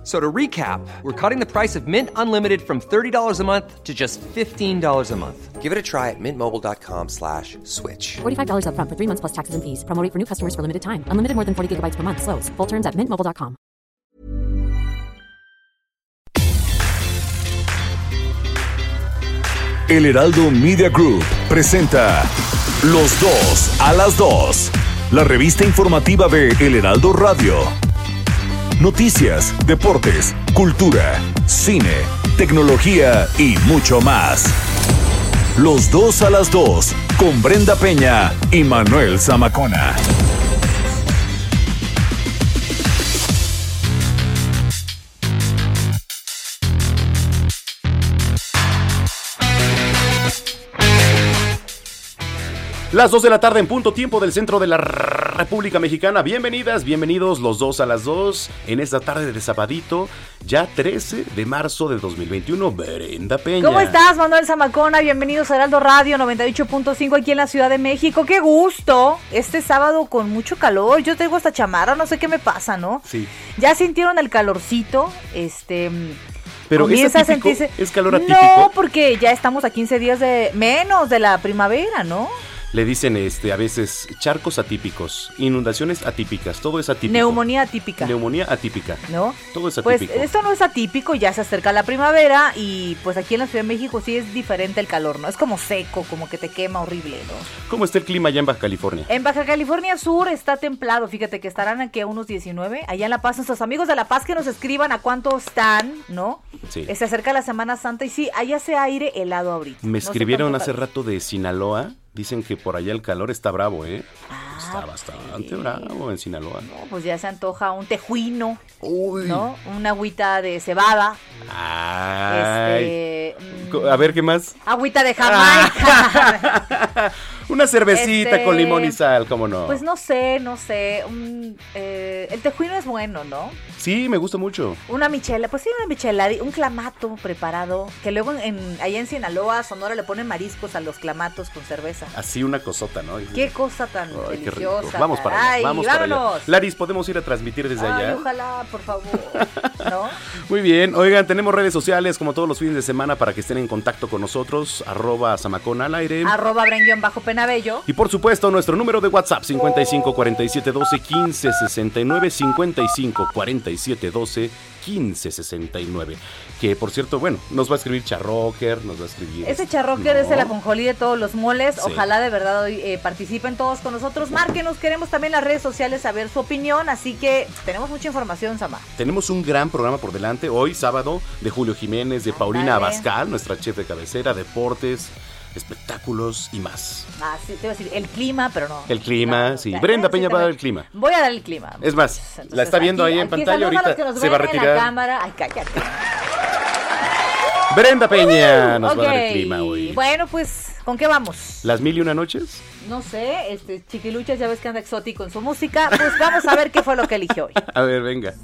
F- So to recap, we're cutting the price of Mint Unlimited from $30 a month to just $15 a month. Give it a try at mintmobile.com slash switch. $45 upfront for three months plus taxes and fees. Promo rate for new customers for limited time. Unlimited more than 40 gigabytes per month. Slows. Full terms at mintmobile.com. El Heraldo Media Group presenta Los dos a las dos, la revista informativa de El Heraldo Radio. Noticias, deportes, cultura, cine, tecnología y mucho más. Los dos a las dos, con Brenda Peña y Manuel Zamacona. Las 2 de la tarde en punto tiempo del centro de la República Mexicana. Bienvenidas, bienvenidos los dos a las 2 en esta tarde de sabadito, ya 13 de marzo de 2021. Brenda Peña. ¿Cómo estás, Manuel Zamacona? Bienvenidos a Heraldo Radio 98.5 aquí en la Ciudad de México. ¡Qué gusto! Este sábado con mucho calor. Yo tengo esta chamarra, no sé qué me pasa, ¿no? Sí. ¿Ya sintieron el calorcito? Este. Pero ¿es comienza a atípico? sentirse- ¿Es calor atípico? No, porque ya estamos a 15 días de menos de la primavera, ¿no? Le dicen este a veces charcos atípicos, inundaciones atípicas, todo es atípico. Neumonía típica. Neumonía atípica. ¿No? Todo es Pues atípico. esto no es atípico, ya se acerca la primavera y pues aquí en la Ciudad de México sí es diferente el calor, ¿no? Es como seco, como que te quema horrible, ¿no? ¿Cómo está el clima allá en Baja California? En Baja California Sur está templado, fíjate que estarán aquí a unos 19. Allá en La Paz, nuestros amigos de La Paz que nos escriban a cuánto están, ¿no? Sí. Eh, Se acerca la Semana Santa y sí, allá hace aire helado ahorita. Me No escribieron hace rato de Sinaloa. Dicen que por allá el calor está bravo, ¿eh? Ah, está bastante bravo en Sinaloa. No, pues ya se antoja un tejuino, Uy. ¿no? Una agüita de cebada. Ay. Este. A ver, ¿qué más? Agüita de Jamaica. Una cervecita Este, con limón y sal, ¿cómo no? Pues no sé, no sé. un, eh, el tejuino es bueno, ¿no? Sí, me gusta mucho. Una michela, pues sí, una michela, un clamato preparado, que luego en, allá en Sinaloa, Sonora, le ponen mariscos a los clamatos con cerveza. Así una cosota, ¿no? Qué cosa tan Ay, qué rico. deliciosa. Vamos para allá, vamos para allá. Laris, ¿podemos ir a transmitir desde Ay, allá? ojalá, por favor. ¿No? Muy bien, oigan, tenemos redes sociales como todos los fines de semana para que estén en contacto con nosotros, arroba Zamacón al aire. Arroba Brenguión Y por supuesto, nuestro número de WhatsApp 55 47 12 15 69 55 47 12 15 69. Que por cierto, bueno, nos va a escribir Charrocker, nos va a escribir. Ese charrocker es el No. ajonjolí de todos los moles. Sí. Ojalá de verdad hoy eh, participen todos con nosotros. Márquenos, queremos también las redes sociales saber su opinión. Así que tenemos mucha información, Sama. Tenemos un gran programa por delante. Hoy, sábado, de Julio Jiménez, de Paulina Ándale. Abascal, nuestra chef de cabecera, deportes, espectáculos y más. Ah, sí, te iba a decir el clima, pero no. El clima, No, sí. ya, Brenda sí, Peña va a dar el clima. Voy a dar el clima. Es más, Entonces, la está viendo aquí- ahí en aquí pantalla, saludos a los ahorita que nos se va a retirar. la cámara. Ay, cállate. Brenda Peña nos va a dar el clima hoy. Bueno, pues, ¿con qué vamos? Las mil y una noches. No sé, este Chiquiluchas ya ves que anda exótico en su música. Pues vamos a ver qué fue lo que eligió hoy. A ver, venga.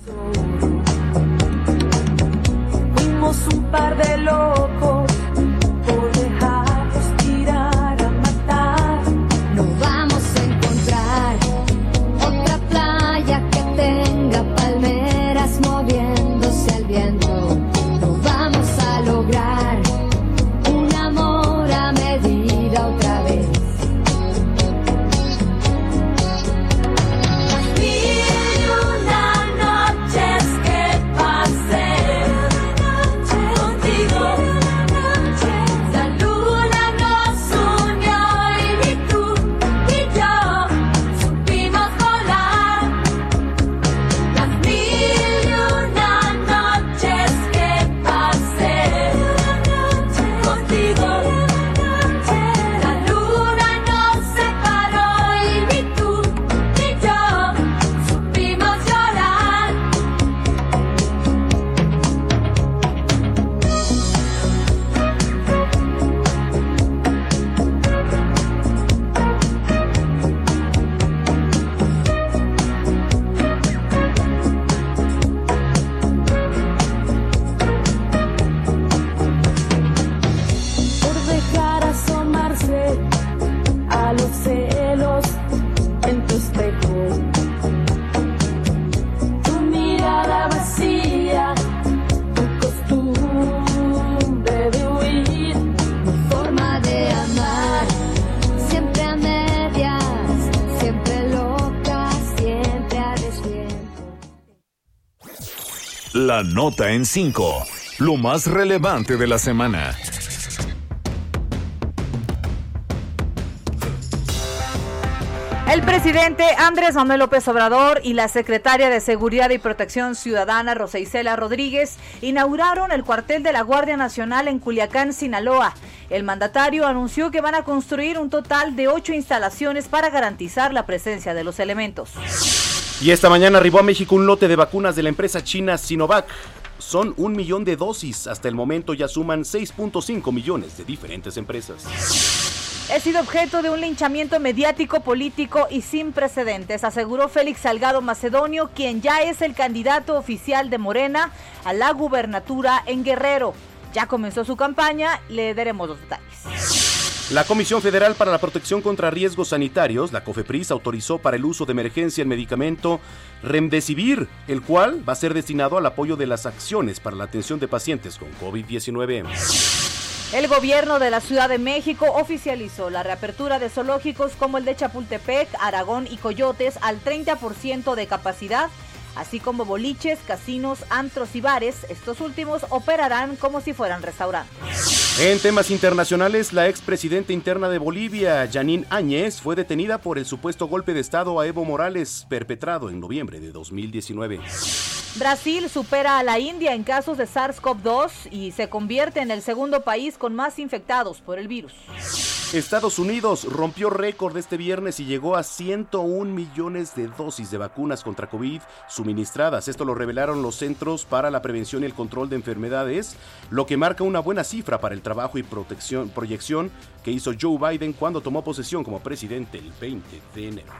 Fuimos un par de locos La nota en 5. Lo más relevante de la semana. El presidente Andrés Manuel López Obrador y la secretaria de Seguridad y Protección Ciudadana, Rosa Isela Rodríguez, inauguraron el cuartel de la Guardia Nacional en Culiacán, Sinaloa. El mandatario anunció que van a construir un total de ocho instalaciones para garantizar la presencia de los elementos. Y esta mañana arribó a México un lote de vacunas de la empresa china Sinovac. Son un millón de dosis. Hasta el momento ya suman 6.5 millones de diferentes empresas. He sido objeto de un linchamiento mediático, político y sin precedentes, aseguró Félix Salgado Macedonio, quien ya es el candidato oficial de Morena a la gubernatura en Guerrero. Ya comenzó su campaña, le daremos los detalles. La Comisión Federal para la Protección contra Riesgos Sanitarios, la COFEPRIS, autorizó para el uso de emergencia el medicamento Remdesivir, el cual va a ser destinado al apoyo de las acciones para la atención de pacientes con COVID-19. El gobierno de la Ciudad de México oficializó la reapertura de zoológicos como el de Chapultepec, Aragón y Coyotes al 30% de capacidad, así como boliches, casinos, antros y bares. Estos últimos operarán como si fueran restaurantes. En temas internacionales, la expresidenta interna de Bolivia, Janine Áñez, fue detenida por el supuesto golpe de Estado a Evo Morales perpetrado en noviembre de 2019. Brasil supera a la India en casos de SARS-CoV-2 y se convierte en el segundo país con más infectados por el virus. Estados Unidos rompió récord este viernes y llegó a 101 millones de dosis de vacunas contra COVID suministradas. Esto lo revelaron los Centros para la Prevención y el Control de Enfermedades, lo que marca una buena cifra para el trabajo y proyección que hizo Joe Biden cuando tomó posesión como presidente el 20 de enero.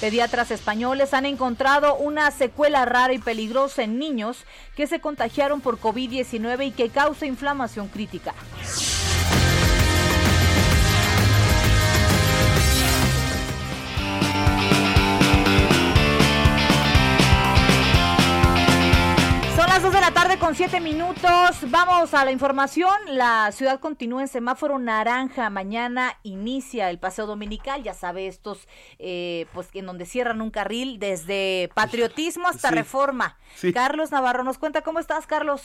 Pediatras españoles han encontrado una secuela rara y peligrosa en niños que se contagiaron por COVID-19 y que causa inflamación crítica. Las 2 de la tarde con 7 minutos. Vamos a la información. La ciudad continúa en semáforo naranja. Mañana inicia el paseo dominical. Ya sabe, estos, eh, pues en donde cierran un carril desde patriotismo hasta Sí. reforma. Sí. Carlos Navarro nos cuenta cómo estás, Carlos.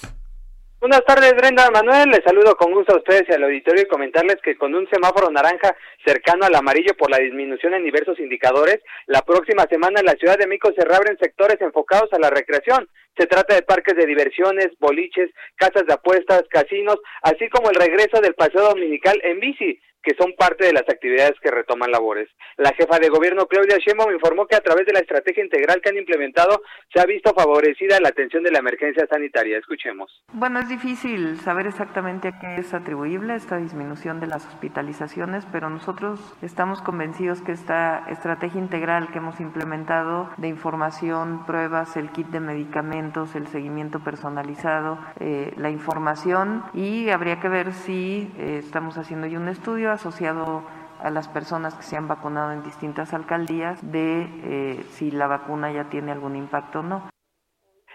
Buenas tardes, Brenda Manuel. Les saludo con gusto a ustedes y al auditorio y comentarles que con un semáforo naranja cercano al amarillo por la disminución en diversos indicadores, la próxima semana en la Ciudad de México se reabren sectores enfocados a la recreación. Se trata de parques de diversiones, boliches, casas de apuestas, casinos, así como el regreso del paseo dominical en bici que son parte de las actividades que retoman labores. La jefa de gobierno Claudia Sheinbaum informó que a través de la estrategia integral que han implementado se ha visto favorecida la atención de la emergencia sanitaria. Escuchemos. Bueno, es difícil saber exactamente a qué es atribuible esta disminución de las hospitalizaciones, pero nosotros estamos convencidos que esta estrategia integral que hemos implementado de información, pruebas, el kit de medicamentos, el seguimiento personalizado, eh, la información y habría que ver si eh, estamos haciendo ya un estudio asociado a las personas que se han vacunado en distintas alcaldías de eh, si la vacuna ya tiene algún impacto o no.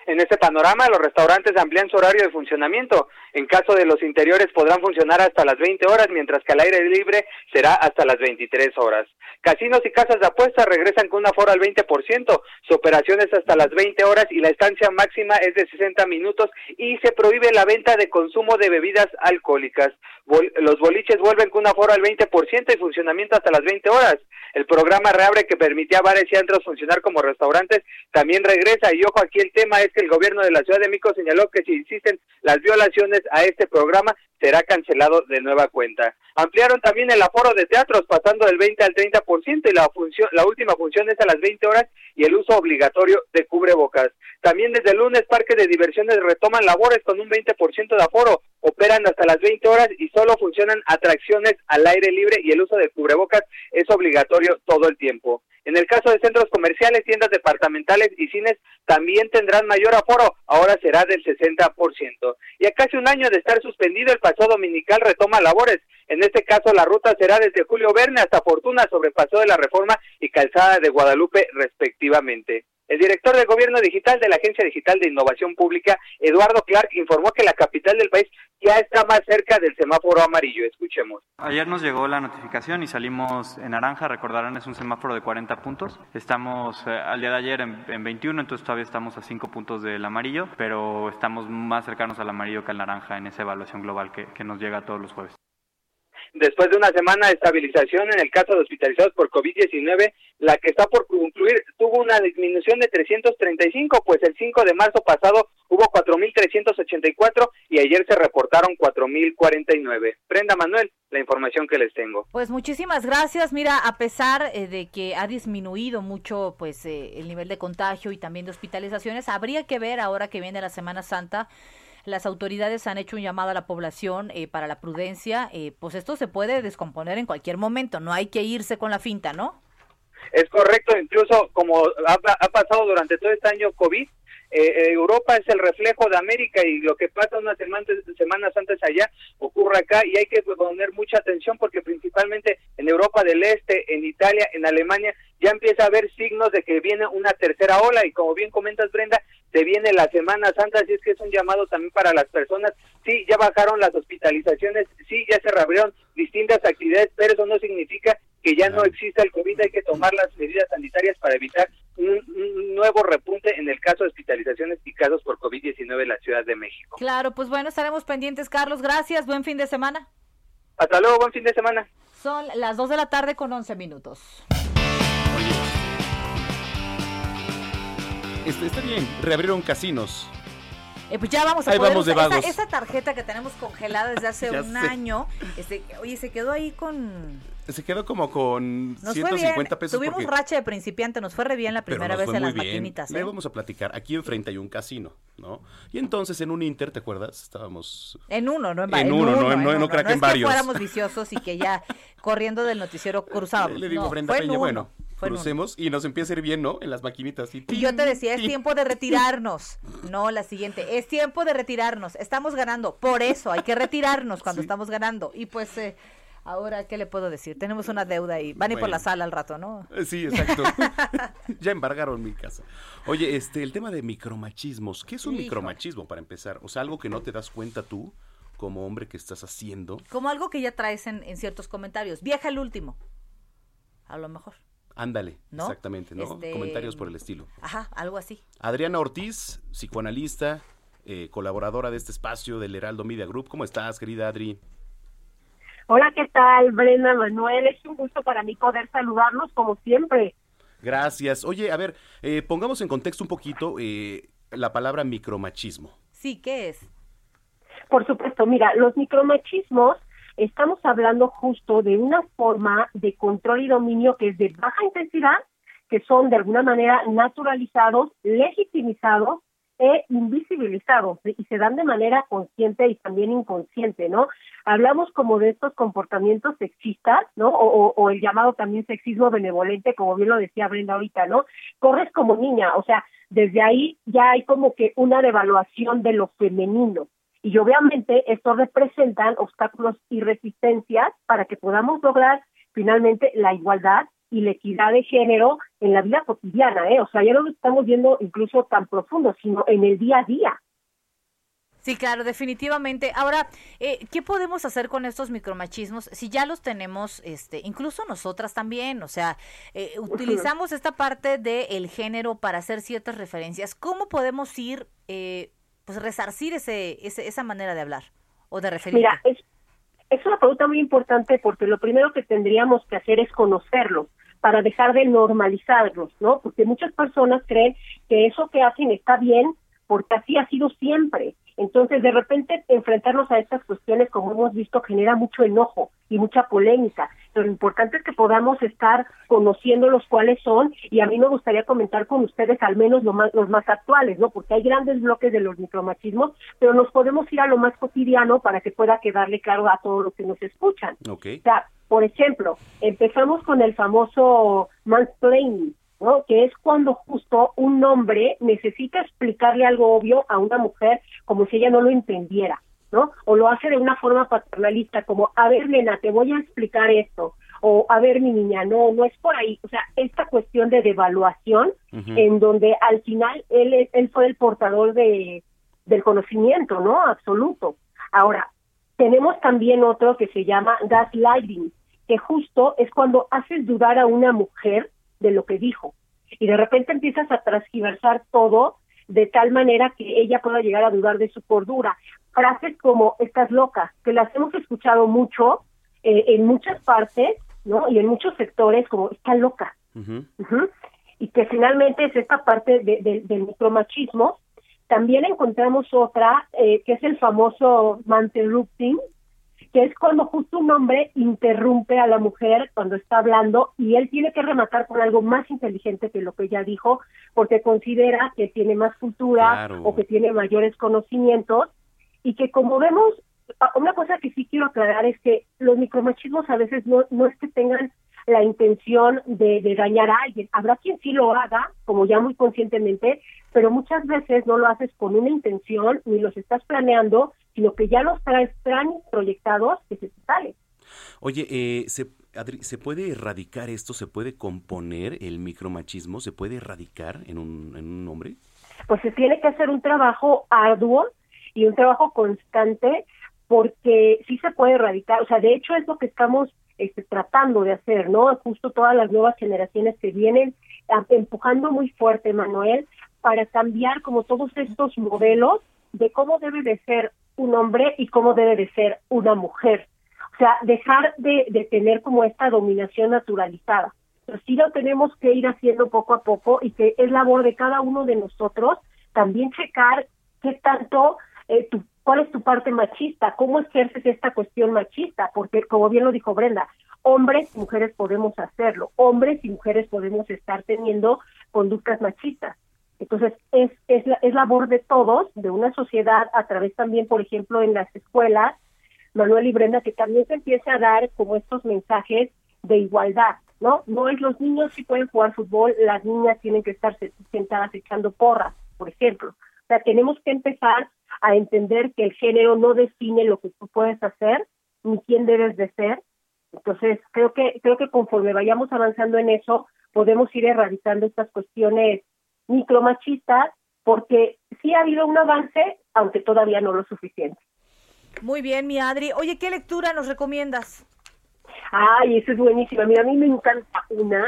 En este panorama, los restaurantes amplían su horario de funcionamiento. En caso de los interiores podrán funcionar hasta las 20 horas, mientras que al aire libre será hasta las 23 horas. Casinos y casas de apuestas regresan con un aforo al 20%, su operación es hasta las 20 horas y la estancia máxima es de 60 minutos y se prohíbe la venta de consumo de bebidas alcohólicas. Los boliches vuelven con un aforo al 20% y funcionamiento hasta las 20 horas. El programa Reabre que permitía bares y antros funcionar como restaurantes también regresa. Y ojo aquí el tema es que el gobierno de la Ciudad de México señaló que si insisten las violaciones a este programa será cancelado de nueva cuenta. Ampliaron también el aforo de teatros pasando del 20 al 30% y la función la última función es a las 20 horas y el uso obligatorio de cubrebocas. También desde el lunes parques de diversiones retoman labores con un 20% de aforo, operan hasta las 20 horas y solo funcionan atracciones al aire libre y el uso de cubrebocas es obligatorio todo el tiempo. En el caso de centros comerciales, tiendas departamentales y cines también tendrán mayor aforo, ahora será del 60%. Y a casi un año de estar suspendido, el paseo dominical retoma labores. En este caso, la ruta será desde Julio Verne hasta Fortuna sobre Paseo de la Reforma y Calzada de Guadalupe, respectivamente. El director de Gobierno Digital de la Agencia Digital de Innovación Pública, Eduardo Clark, informó que la capital del país ya está más cerca del semáforo amarillo. Escuchemos. Ayer nos llegó la notificación y salimos en naranja, recordarán es un semáforo de 40 puntos. Estamos eh, al día de ayer en, en 21, entonces todavía estamos a 5 puntos del amarillo, pero estamos más cercanos al amarillo que al naranja en esa evaluación global que, que nos llega todos los jueves. Después de una semana de estabilización en el caso de hospitalizados por COVID-19, la que está por concluir tuvo una disminución de 335, pues el 5 de marzo pasado hubo 4.384 y ayer se reportaron 4.049. Prenda Manuel, la información que les tengo. Pues muchísimas gracias. Mira, a pesar eh, de que ha disminuido mucho pues eh, el nivel de contagio y también de hospitalizaciones, habría que ver ahora que viene la Semana Santa las autoridades han hecho un llamado a la población eh, para la prudencia, eh, pues esto se puede descomponer en cualquier momento, no hay que irse con la finta, ¿no? Es correcto, incluso como ha, ha pasado durante todo este año COVID, eh, Europa es el reflejo de América y lo que pasa unas semanas, semanas antes allá ocurre acá y hay que poner mucha atención porque principalmente en Europa del Este, en Italia, en Alemania, ya empieza a haber signos de que viene una tercera ola y como bien comentas Brenda, se viene la Semana Santa, así es que es un llamado también para las personas. Sí, ya bajaron las hospitalizaciones, sí, ya se reabrieron distintas actividades, pero eso no significa que ya no exista el COVID, hay que tomar las medidas sanitarias para evitar un, un nuevo repunte en el caso de hospitalizaciones y casos por COVID-19 en la Ciudad de México. Claro, pues bueno, estaremos pendientes, Carlos. Gracias, buen fin de semana. Hasta luego, buen fin de semana. Son las 2 de la tarde con 11 minutos. Este, está bien, reabrieron casinos. Eh, pues ya vamos a Ahí poder vamos de usar vagos. esa, esa tarjeta que tenemos congelada desde hace un sé. año. Este, oye, se quedó ahí con... Se quedó como con Nos fue 150 bien. pesos. Tuvimos porque- racha de principiante, nos fue re bien la primera vez en las bien. maquinitas. Le ¿eh? vamos a platicar. Aquí enfrente hay un casino, ¿no? Y entonces en un Inter, ¿te acuerdas? Estábamos En uno, no en, va- En uno, no, en no, uno. no que es en varios. que fuéramos viciosos y que ya corriendo del noticiero cruzábamos. Le digo No, Brenda fue en Peña, uno, bueno, en uno. Crucemos y nos empieza a ir bien, ¿no? En las maquinitas. Y, Y yo te decía, es tiempo de retirarnos. No, la siguiente, es tiempo de retirarnos. Estamos ganando, por eso hay que retirarnos cuando estamos ganando. Y pues, eh, ahora, ¿qué le puedo decir? Tenemos una deuda ahí. Van a ir por la sala al rato, ¿no? Eh, Sí, exacto. ya embargaron mi casa. Oye, este, el tema de micromachismos. ¿Qué es un Hijo. micromachismo para empezar? O sea, algo que no te das cuenta tú como hombre que estás haciendo. Como algo que ya traes en, en ciertos comentarios. Vieja el último. A lo mejor. Ándale, ¿No? exactamente, ¿no? Este, Comentarios por el estilo. Ajá, algo así. Adriana Ortiz, psicoanalista, eh, colaboradora de este espacio del Heraldo Media Group. ¿Cómo estás, querida Adri? Hola, ¿qué tal, Brenda Manuel? Es un gusto para mí poder saludarlos como siempre. Gracias. Oye, a ver, eh, pongamos en contexto un poquito eh, la palabra micromachismo. Sí, ¿qué es? Por supuesto, mira, los micromachismos, estamos hablando justo de una forma de control y dominio que es de baja intensidad, que son de alguna manera naturalizados, legitimizados e invisibilizados y se dan de manera consciente y también inconsciente, ¿no? Hablamos como de estos comportamientos sexistas, ¿no? O, o- o el llamado también sexismo benevolente, como bien lo decía Brenda ahorita, ¿no? Corres como niña, o sea, desde ahí ya hay como que una devaluación de lo femenino. Y obviamente esto representan obstáculos y resistencias para que podamos lograr finalmente la igualdad y la equidad de género en la vida cotidiana, ¿eh? O sea, ya no lo estamos viendo incluso tan profundo, sino en el día a día. Sí, claro, definitivamente. Ahora, eh, ¿qué podemos hacer con estos micromachismos si ya los tenemos, este, incluso nosotras también? O sea, eh, utilizamos esta parte del género para hacer ciertas referencias. ¿Cómo podemos ir, eh, pues, resarcir ese, ese, esa manera de hablar o de referirte? Mira, es, es una pregunta muy importante porque lo primero que tendríamos que hacer es conocerlos para dejar de normalizarlos, ¿no? Porque muchas personas creen que eso que hacen está bien porque así ha sido siempre. Entonces, de repente, enfrentarnos a estas cuestiones, como hemos visto, genera mucho enojo y mucha polémica. Pero lo importante es que podamos estar conociendo los cuáles son y a mí me gustaría comentar con ustedes al menos lo más, los más actuales, ¿no? Porque hay grandes bloques de los micromachismos, pero nos podemos ir a lo más cotidiano para que pueda quedarle claro a todos los que nos escuchan. Ok. O sea, por ejemplo, empezamos con el famoso mansplaining, ¿no? Que es cuando justo un hombre necesita explicarle algo obvio a una mujer como si ella no lo entendiera, ¿no? O lo hace de una forma paternalista, como, a ver, nena, te voy a explicar esto. o a ver mi niña, no, no es por ahí, o sea, esta cuestión de devaluación en donde al final él, él fue el portador de, del conocimiento, ¿no? Absoluto. Ahora, tenemos también otro que se llama gaslighting, que justo es cuando haces dudar a una mujer de lo que dijo y de repente empiezas a transgiversar todo de tal manera que ella pueda llegar a dudar de su cordura. Frases como estás loca, que las hemos escuchado mucho eh, en muchas partes, ¿no? Y en muchos sectores como está loca. Ujú. Y que finalmente es esta parte de- de- del micromachismo. También encontramos otra eh, que es el famoso interrupting, que es cuando justo un hombre interrumpe a la mujer cuando está hablando y él tiene que rematar con algo más inteligente que lo que ella dijo, porque considera que tiene más cultura Claro. o que tiene mayores conocimientos y que como vemos, a- una cosa que sí quiero aclarar es que los micromachismos a veces no, no es que tengan la intención de, de dañar a alguien. Habrá quien sí lo haga, como ya muy conscientemente, pero muchas veces no lo haces con una intención ni los estás planeando, sino que ya los traes tan proyectados que se te sale. Oye, eh, ¿se, Adri, ¿se puede erradicar esto? ¿Se puede componer el micromachismo? ¿Se puede erradicar en un, en un hombre? pues se tiene que hacer un trabajo arduo y un trabajo constante porque sí se puede erradicar, o sea, de hecho es lo que estamos este, tratando de hacer, ¿no? Justo todas las nuevas generaciones que vienen empujando muy fuerte, Manuel, para cambiar como todos estos modelos de cómo debe de ser un hombre y cómo debe de ser una mujer. O sea, dejar de, tener como esta dominación naturalizada. Pero sí lo tenemos que ir haciendo poco a poco y que es labor de cada uno de nosotros también checar qué tanto, eh, tu, cuál es tu parte machista, cómo ejerces esta cuestión machista, porque como bien lo dijo Brenda, hombres y mujeres podemos hacerlo, hombres y mujeres podemos estar teniendo conductas machistas. Entonces, es, es, la- es labor de todos, de una sociedad, a través también, por ejemplo, en las escuelas, Manuel y Brenda, que también se empiece a dar como estos mensajes de igualdad, ¿no? No es los niños sí pueden jugar fútbol, las niñas tienen que estar se- sentadas echando porras, por ejemplo. O sea, tenemos que empezar a entender que el género no define lo que tú puedes hacer, ni quién debes de ser. Entonces, creo que, creo que conforme vayamos avanzando en eso, podemos ir erradicando estas cuestiones micromachistas, porque sí ha habido un avance, aunque todavía no lo suficiente. Muy bien, mi Adri. Oye, ¿qué lectura nos recomiendas? Ay, eso es buenísima. Mira, a mí me encanta una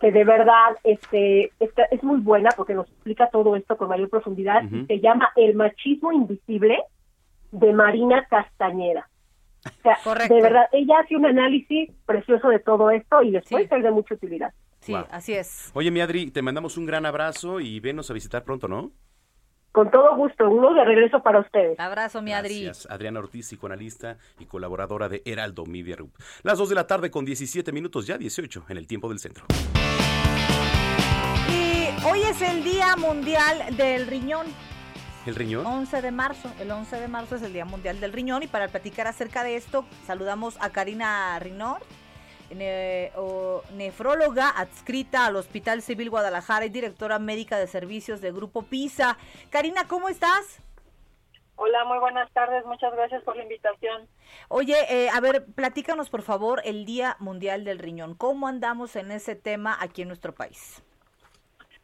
que de verdad este, esta- es muy buena porque nos explica todo esto con mayor profundidad. Se llama El machismo invisible de Marina Castañeda. O sea, Correcto. de verdad, ella hace un análisis precioso de todo esto y les puede ser de mucha utilidad. Sí, Wow. así es. Oye, mi Adri, te mandamos un gran abrazo y venos a visitar pronto, ¿no? Con todo gusto, uno de regreso para ustedes. Abrazo, mi Adri. Gracias. Adriana Ortiz, psicoanalista y colaboradora de Heraldo Media Group. Las 2 de la tarde con 17 minutos, ya 18 en el tiempo del centro. Y hoy es el Día Mundial del Riñón. ¿El riñón? 11 de marzo. El 11 de marzo es el Día Mundial del Riñón y para platicar acerca de esto saludamos a Karina Rinor, ne- o- nefróloga adscrita al Hospital Civil Guadalajara y directora médica de servicios de Grupo PISA. Karina, ¿cómo estás? Hola, muy buenas tardes. Muchas gracias por la invitación. Oye, eh, a ver, platícanos por favor el Día Mundial del Riñón. ¿Cómo andamos en ese tema aquí en nuestro país?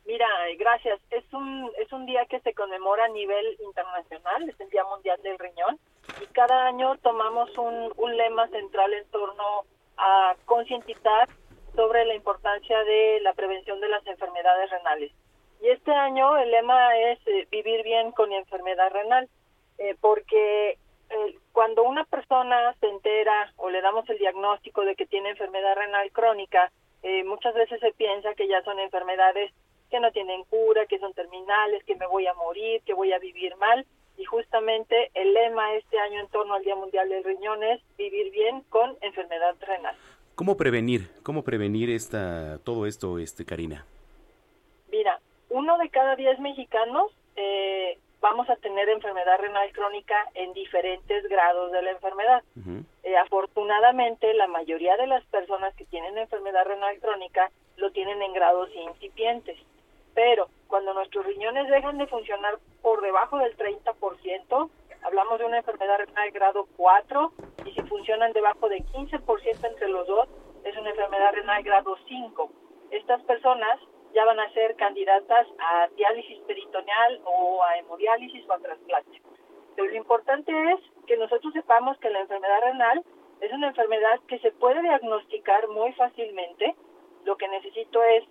Mira, eh, gracias. Es un es un día que se conmemora a nivel internacional, es el Día Mundial del Riñón, y cada año tomamos un, un lema central en torno a concientizar sobre la importancia de la prevención de las enfermedades renales. Y este año el lema es eh, vivir bien con enfermedad renal, eh, porque eh, cuando una persona se entera o le damos el diagnóstico de que tiene enfermedad renal crónica, muchas veces se piensa que ya son enfermedades que no tienen cura, que son terminales, que me voy a morir, que voy a vivir mal. Y justamente el lema este año en torno al Día Mundial del Riñón es vivir bien con enfermedad renal. ¿Cómo prevenir? ¿Cómo prevenir esta, todo esto, este, Karina? Mira, uno de cada diez mexicanos eh, vamos a tener enfermedad renal crónica en diferentes grados de la enfermedad. Eh, afortunadamente, la mayoría de las personas que tienen enfermedad renal crónica lo tienen en grados incipientes. Pero cuando nuestros riñones dejan de funcionar por debajo del 30%, hablamos de una enfermedad renal grado 4, y si funcionan debajo de 15% entre los dos, es una enfermedad renal grado 5. Estas personas ya van a ser candidatas a diálisis peritoneal o a hemodiálisis o a trasplante. Pero lo importante es que nosotros sepamos que la enfermedad renal es una enfermedad que se puede diagnosticar muy fácilmente. Lo que necesito es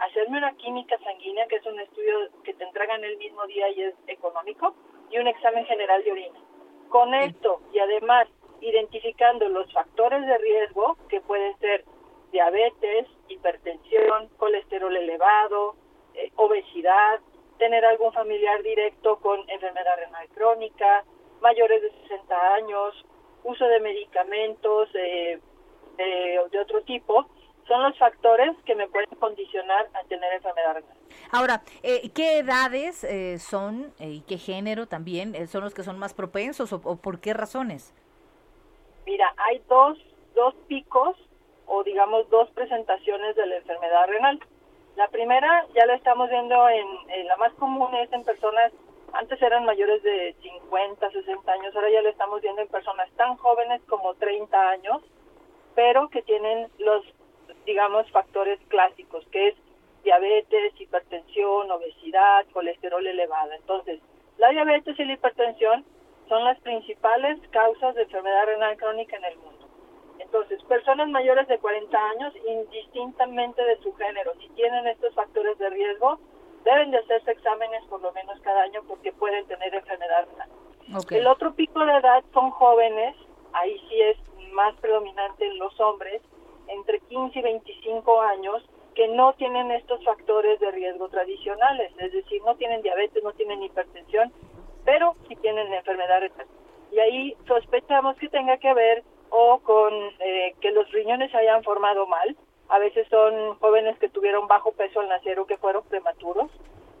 hacerme una química sanguínea, que es un estudio que te entregan el mismo día y es económico, y un examen general de orina. Con esto y además identificando los factores de riesgo, que pueden ser diabetes, hipertensión, colesterol elevado, eh, obesidad, tener algún familiar directo con enfermedad renal crónica, mayores de 60 años, uso de medicamentos eh, de, de otro tipo, son los factores que me pueden condicionar a tener enfermedad renal. Ahora, eh, ¿qué edades eh, son eh, y qué género también eh, son los que son más propensos o, o por qué razones? Mira, hay dos, dos picos o digamos dos presentaciones de la enfermedad renal. La primera ya la estamos viendo en, en la más común es en personas, antes eran mayores de 50, 60 años, ahora ya la estamos viendo en personas tan jóvenes como 30 años, pero que tienen los, digamos, factores clásicos, que es diabetes, hipertensión, obesidad, colesterol elevado. Entonces, la diabetes y la hipertensión son las principales causas de enfermedad renal crónica en el mundo. Entonces, personas mayores de 40 años, indistintamente de su género, si tienen estos factores de riesgo, deben de hacerse exámenes por lo menos cada año porque pueden tener enfermedad renal. El otro pico de edad son jóvenes, ahí sí es más predominante en los hombres, entre 15 y 25 años, que no tienen estos factores de riesgo tradicionales, es decir, no tienen diabetes, no tienen hipertensión, pero sí tienen enfermedad renal. Y ahí sospechamos que tenga que ver o con eh, que los riñones se hayan formado mal. A veces son jóvenes que tuvieron bajo peso al nacer o que fueron prematuros,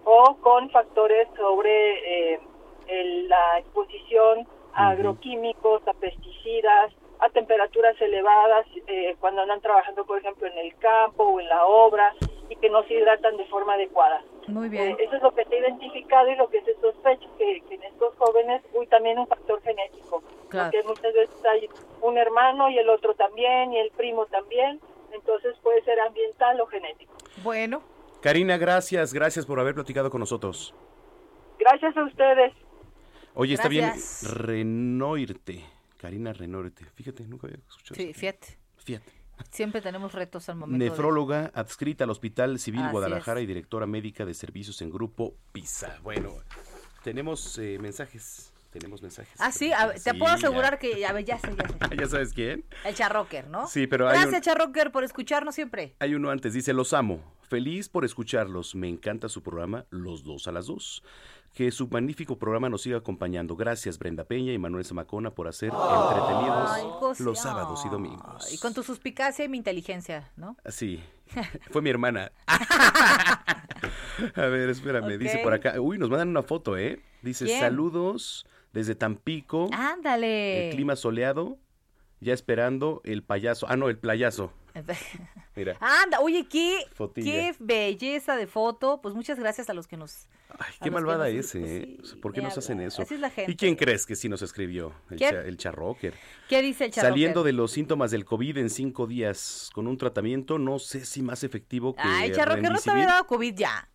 o con factores sobre eh, el- la exposición a agroquímicos, a pesticidas, a temperaturas elevadas, eh, cuando andan trabajando, por ejemplo, en el campo o en la obra, y que no se hidratan de forma adecuada. Muy bien. Eh, eso es lo que se ha identificado y lo que se sospecha que, que en estos jóvenes hay también un factor genético. Claro. Porque muchas veces hay un hermano y el otro también y el primo también, entonces puede ser ambiental o genético. Bueno. Karina, gracias, gracias por haber platicado con nosotros. Gracias a ustedes. Oye, está bien. Renoirte. Karina Renoirte. Fíjate, nunca había escuchado. Sí, fíjate. Fíjate. Siempre tenemos retos al momento. de- Nefróloga adscrita al Hospital Civil Así Guadalajara es. y directora médica de servicios en Grupo PISA. Bueno, tenemos eh, mensajes. Tenemos mensajes. Ah, sí, a te Sí, puedo ya. asegurar que, a ver, ya sé, ya sé. ¿Ya sabes quién? El Charrocker, ¿no? Sí, pero hay Gracias, un- Charrocker, por escucharnos siempre. Hay uno antes, dice, los amo. Feliz por escucharlos. Me encanta su programa, Los Dos a las Dos. Que su magnífico programa nos siga acompañando. Gracias, Brenda Peña y Manuel Zamacona, por hacer entretenidos Ay, José, los sábados y domingos. Y con tu suspicacia y mi inteligencia, ¿no? Sí, fue mi hermana. A ver, espérame, dice Ok. por acá. Uy, nos mandan una foto, ¿eh? Dice, ¿Quién? saludos desde Tampico. Ándale. El clima soleado, ya esperando el payaso. Ah, no, el playazo. Mira. Anda, oye, qué, Fotilla. qué belleza de foto. Pues muchas gracias a los que nos... Ay, qué malvada nos- ese, pues ¿eh? sí, ¿Por qué nos hacen eso? así es la gente. ¿Y quién crees que sí nos escribió? El, cha- el charrocker. ¿Qué dice el Charrocker? Saliendo de los síntomas del COVID en cinco días con un tratamiento, no sé si más efectivo que Ay, Charrocker, no te había dado COVID ya.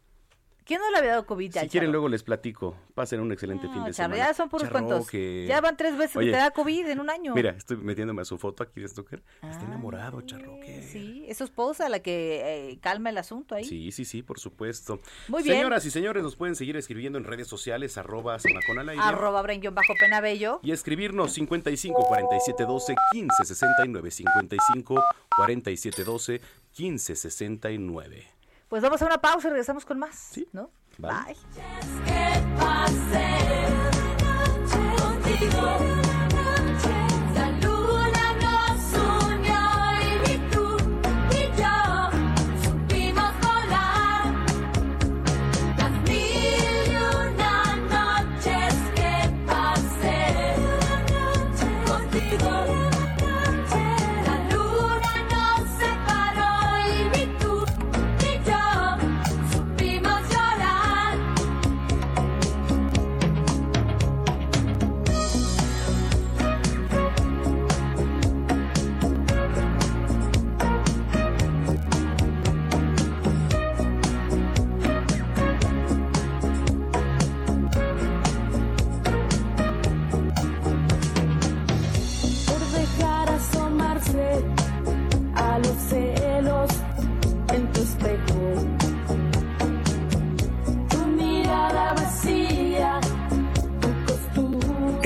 ¿Quién no le había dado COVID ya? Si quieren, luego les platico. Pasen un excelente fin No, de Charro, semana. ya son puros cuentos. Charrocker. Ya van tres veces Oye, que te da COVID en un año. Mira, estoy metiéndome a su foto aquí de Stoker. Está enamorado, Charroque. Sí, es su esposa la que eh, calma el asunto ahí. Sí, sí, sí, por supuesto. Muy bien. Señoras y señores, nos pueden seguir escribiendo en redes sociales, arroba al aire. Arroba bajo penabello. Y escribirnos 55 47 12 15 69 55 47 12 15 69. Pues vamos a una pausa y regresamos con más. ¿No? Vale. Bye.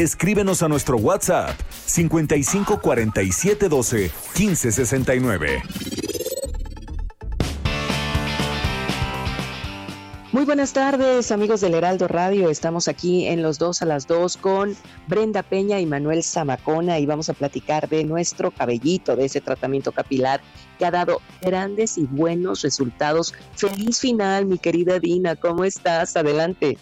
Escríbenos a nuestro WhatsApp 55 47 12 15 69. Muy buenas tardes, amigos del Heraldo Radio. Estamos aquí en los dos a las dos con Brenda Peña y Manuel Zamacona y vamos a platicar de nuestro cabellito, de ese tratamiento capilar que ha dado grandes y buenos resultados. Feliz final, mi querida Dina. ¿Cómo estás? Adelante.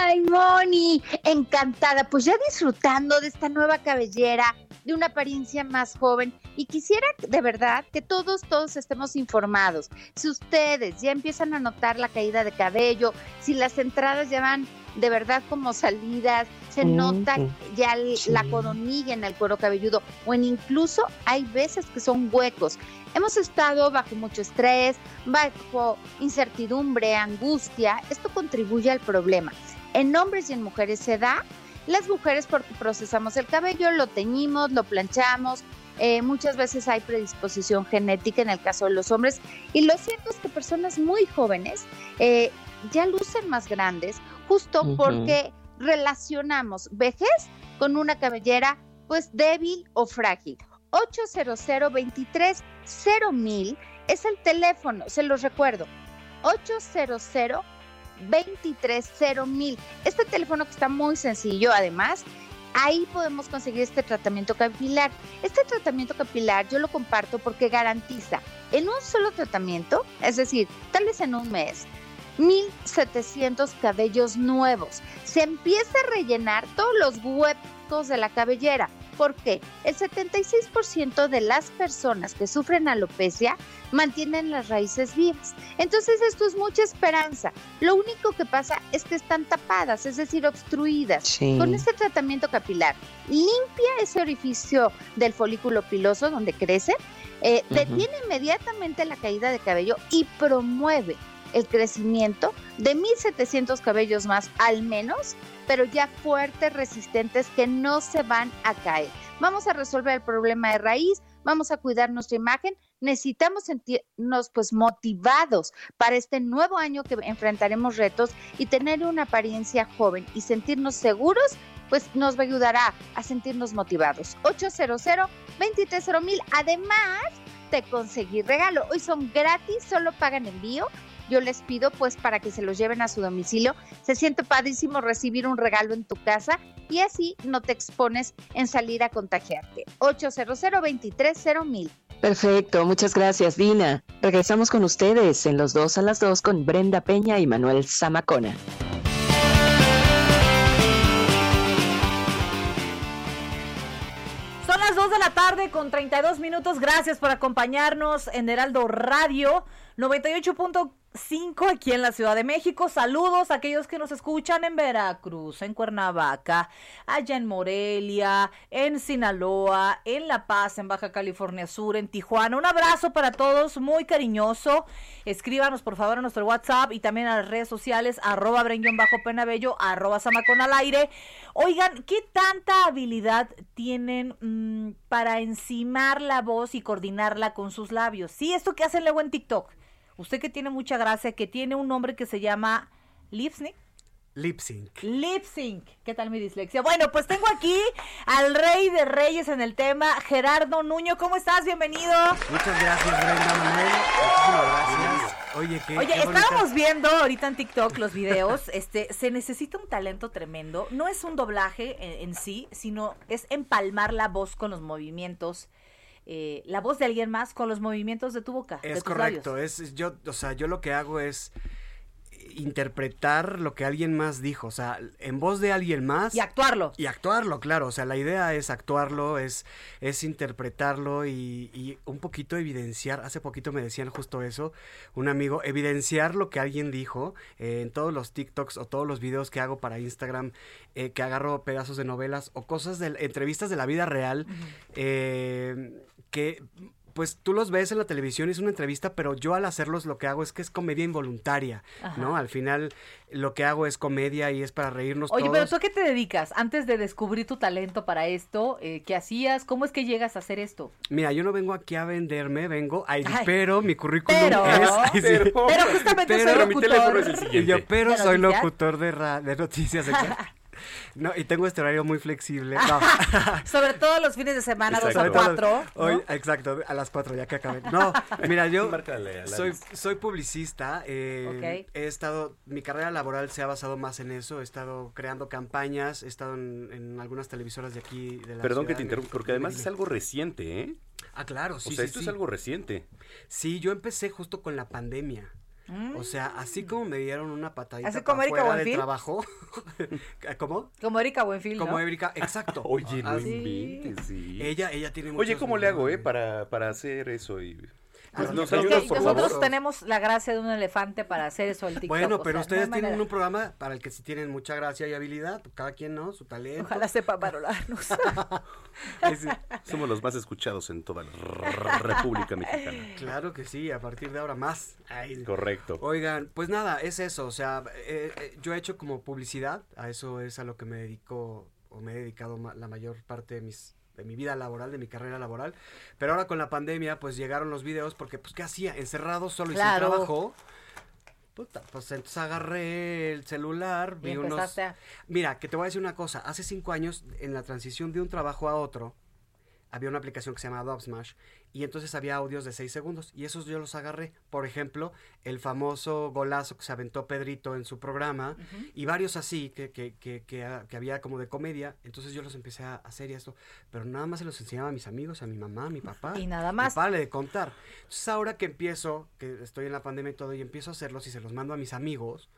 Ay, Moni, encantada. Pues ya disfrutando de esta nueva cabellera, de una apariencia más joven. Y quisiera de verdad que todos, todos estemos informados. Si ustedes ya empiezan a notar la caída de cabello, si las entradas ya van de verdad como salidas, se Mm, nota ya sí. la coronilla en el cuero cabelludo, o en incluso hay veces que son huecos. Hemos estado bajo mucho estrés, bajo incertidumbre, angustia. Esto contribuye al problema. En hombres y en mujeres se da. Las mujeres porque procesamos el cabello, lo teñimos, lo planchamos. eh, muchas veces hay predisposición genética en el caso de los hombres. Y lo cierto es que personas muy jóvenes eh, ya lucen más grandes justo porque relacionamos vejez con una cabellera pues débil o frágil. 800 23 mil es el teléfono, se los recuerdo. 800 23 mil. Este teléfono que está muy sencillo, además, ahí podemos conseguir este tratamiento capilar. Este tratamiento capilar yo lo comparto porque garantiza en un solo tratamiento, es decir, tal vez en un mes, 1700 cabellos nuevos. Se empieza a rellenar todos los huecos de la cabellera. ¿Por qué? El 76% de las personas que sufren alopecia mantienen las raíces vivas. Entonces esto es mucha esperanza. Lo único que pasa es que están tapadas, es decir, obstruidas. Sí. Con este tratamiento capilar limpia ese orificio del folículo piloso donde crece, eh, detiene inmediatamente la caída de cabello y promueve el crecimiento de 1.700 cabellos más al menos, pero ya fuertes, resistentes, que no se van a caer. Vamos a resolver el problema de raíz, vamos a cuidar nuestra imagen, necesitamos sentirnos pues motivados para este nuevo año que enfrentaremos retos y tener una apariencia joven y sentirnos seguros pues nos va a sentirnos motivados. 800 230 mil. Además de conseguir regalo. Hoy son gratis, solo pagan envío. Yo les pido pues para que se los lleven a su domicilio. Se siente padrísimo recibir un regalo en tu casa y así no te expones en salir a contagiarte. 800 230 mil. Perfecto, muchas gracias, Dina. Regresamos con ustedes en los dos a las dos con Brenda Peña y Manuel Zamacona. Son las 2 de la tarde con 32 minutos. Gracias por acompañarnos en Heraldo Radio 98.5 aquí en la Ciudad de México. Saludos a aquellos que nos escuchan en Veracruz, en Cuernavaca, allá en Morelia, en Sinaloa, en La Paz, en Baja California Sur, en Tijuana. Un abrazo para todos, muy cariñoso. Escríbanos por favor a nuestro WhatsApp y también a las redes sociales, arroba bajo penabello, arroba samacón al aire. Oigan, ¿qué tanta habilidad tienen mm, para encimar la voz y coordinarla con sus labios? Sí, esto que hacen luego en TikTok. Usted que tiene mucha gracia, que tiene un nombre que se llama Lipsync. Lip sync. Lip sync. ¿Qué tal mi dislexia? Bueno, pues tengo aquí al rey de reyes en el tema, Gerardo Nuño. ¿Cómo estás? Bienvenido. Muchas gracias, Brenda Manuel. Muchísimas gracias. Oye, qué, Oye, qué bonita- estábamos viendo ahorita en TikTok los videos, este, se necesita un talento tremendo. No es un doblaje en, en sí, sino es empalmar la voz con los movimientos, eh, la voz de alguien más con los movimientos de tu boca. de Es labios. correcto, es yo, o sea, yo lo que hago es interpretar lo que alguien más dijo, o sea, en voz de alguien más. Y actuarlo. Y actuarlo, claro, o sea, la idea es actuarlo, es, es interpretarlo y, y un poquito evidenciar, hace poquito me decían justo eso, un amigo, evidenciar lo que alguien dijo eh, en todos los TikToks o todos los videos que hago para Instagram, eh, que agarro pedazos de novelas o cosas de entrevistas de la vida real, eh, que pues tú los ves en la televisión, es una entrevista, pero yo al hacerlos lo que hago es que es comedia involuntaria, Ajá. ¿no? Al final lo que hago es comedia y es para reírnos Oye, todos. pero ¿tú a qué te dedicas? Antes de descubrir tu talento para esto, eh, ¿qué hacías? ¿Cómo es que llegas a hacer esto? Mira, yo no vengo aquí a venderme, vengo, ay, Ay. pero mi currículum Pero- es... ay, sí. pero- pero justamente soy Pero- mi teléfono es el Y siguiente. yo, pero ¿De soy noticias? locutor de, ra- de noticias. No, y tengo este horario muy flexible. No. Sobre todo los fines de semana, dos a cuatro. ¿no? Hoy, exacto, a las 4 ya que acabé. No, mira, yo Márcale soy, soy publicista. eh, Ok. He estado, mi carrera laboral se ha basado más en eso. He estado creando campañas, he estado en, en algunas televisoras de aquí. De la Perdón que te interrumpa, porque además es algo reciente, ¿eh? Ah, claro, sí. o sea, sí, esto sí. es algo reciente. Sí, yo empecé justo con la pandemia. O sea, así como me dieron una patadita Así como Erika fuera trabajo. ¿Cómo? Como Erika Buenfil, ¿no? Como Erika, exacto. Oye, no Así. inventes, sí. Ella, ella tiene Oye, ¿cómo le hago, eh, para, para hacer eso? Y... Ah, Nos, nos es que ayudas, por nosotros favor. tenemos la gracia de un elefante para hacer eso al TikTok. Bueno, o pero sea, ustedes no tienen manera. un programa para el que sí tienen mucha gracia y habilidad, pues, cada quien, ¿no? Su talento. Ojalá sepa sí. Somos los más escuchados en toda la República Mexicana. Claro que sí, a partir de ahora más. Ay. Correcto. Oigan, pues nada, es eso, o sea, eh, eh, yo he hecho como publicidad, a eso es a lo que me dedico o me he dedicado ma- la mayor parte de mis de mi vida laboral, de mi carrera laboral, pero ahora con la pandemia pues llegaron los videos porque pues ¿qué hacía? Encerrado solo Claro. y sin trabajo. Puta, pues entonces agarré el celular, vi unos... a- Mira, que te voy a decir una cosa, hace cinco años en la transición de un trabajo a otro, había una aplicación que se llama Dubsmash y entonces había audios de 6 segundos y esos yo los agarré. Por ejemplo, el famoso golazo que se aventó Pedrito en su programa y varios así que, que, que, que, ah, que había como de comedia. Entonces yo los empecé a hacer y esto, pero nada más se los enseñaba a mis amigos, a mi mamá, a mi papá. Y nada más. Vale de contar. Entonces ahora que empiezo, que estoy en la pandemia y todo, y empiezo a hacerlos y se los mando a mis amigos,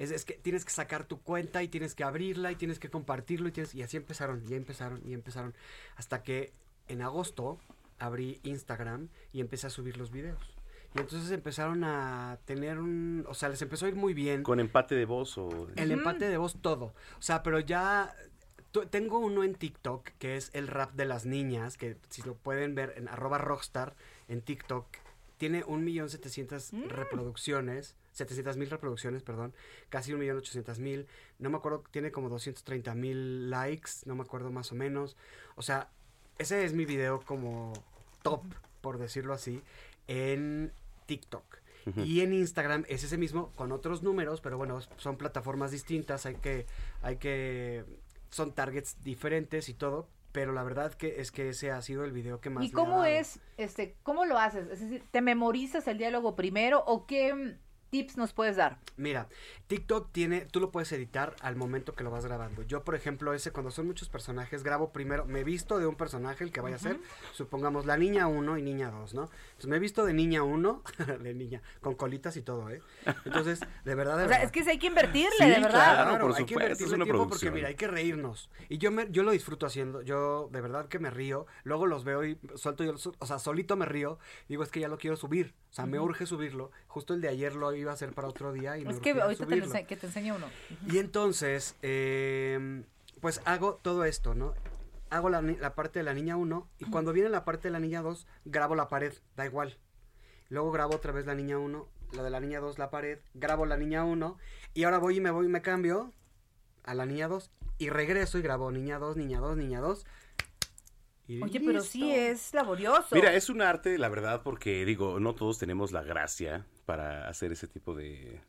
es, es que tienes que sacar tu cuenta y tienes que abrirla y tienes que compartirlo y, tienes, y así empezaron, y empezaron, y empezaron. Hasta que en agosto abrí Instagram y empecé a subir los videos. Y entonces empezaron a tener un... O sea, les empezó a ir muy bien. ¿Con empate de voz o...? El empate de voz, todo. O sea, pero ya... tu- Tengo uno en TikTok que es el rap de las niñas, que si lo pueden ver en arroba rockstar en TikTok, tiene un millón setecientas reproducciones, setecientas mil reproducciones, perdón, casi un millón ochocientas mil, no me acuerdo, tiene como 230 mil likes, no me acuerdo más o menos. O sea, ese es mi video como top, por decirlo así, en TikTok. Y en Instagram es ese mismo con otros números, pero bueno, son plataformas distintas, hay que, hay que, son targets diferentes y todo, pero la verdad que es que ese ha sido el video que más... ¿Y cómo dado. es, este, cómo lo haces? Es decir, ¿te memorizas el diálogo primero o qué tips nos puedes dar? Mira, TikTok tiene, tú lo puedes editar al momento que lo vas grabando. Yo, por ejemplo, ese cuando son muchos personajes, grabo primero, me visto de un personaje, el que vaya a ser, supongamos la niña 1 y niña 2, ¿no? Entonces me he visto de niña 1, de niña, con colitas y todo, ¿eh? Entonces, de verdad, de O sea, es que hay que invertirle, Sí, de verdad. claro, por hay que invertirle es una tiempo producción. porque mira, hay que reírnos. Y yo me, yo lo disfruto haciendo, yo de verdad que me río, luego los veo y suelto yo, o sea, solito me río, digo, es que ya lo quiero subir, o sea, me Ujú. urge subirlo, justo el de ayer lo iba a hacer para otro día y me Es que ahorita te, lo subirlo. ense- que te enseño uno. Y entonces, eh, pues hago todo esto, ¿no? Hago la, la parte de la niña 1 y cuando viene la parte de la niña 2, grabo la pared, da igual. Luego grabo otra vez la niña 1, la de la niña 2, la pared, grabo la niña 1 y ahora voy y me voy y me cambio a la niña 2 y regreso y grabo niña 2, niña 2, niña 2. Y Oye, pero sí es laborioso. Mira, es un arte, la verdad, porque digo, no todos tenemos la gracia para hacer ese tipo de...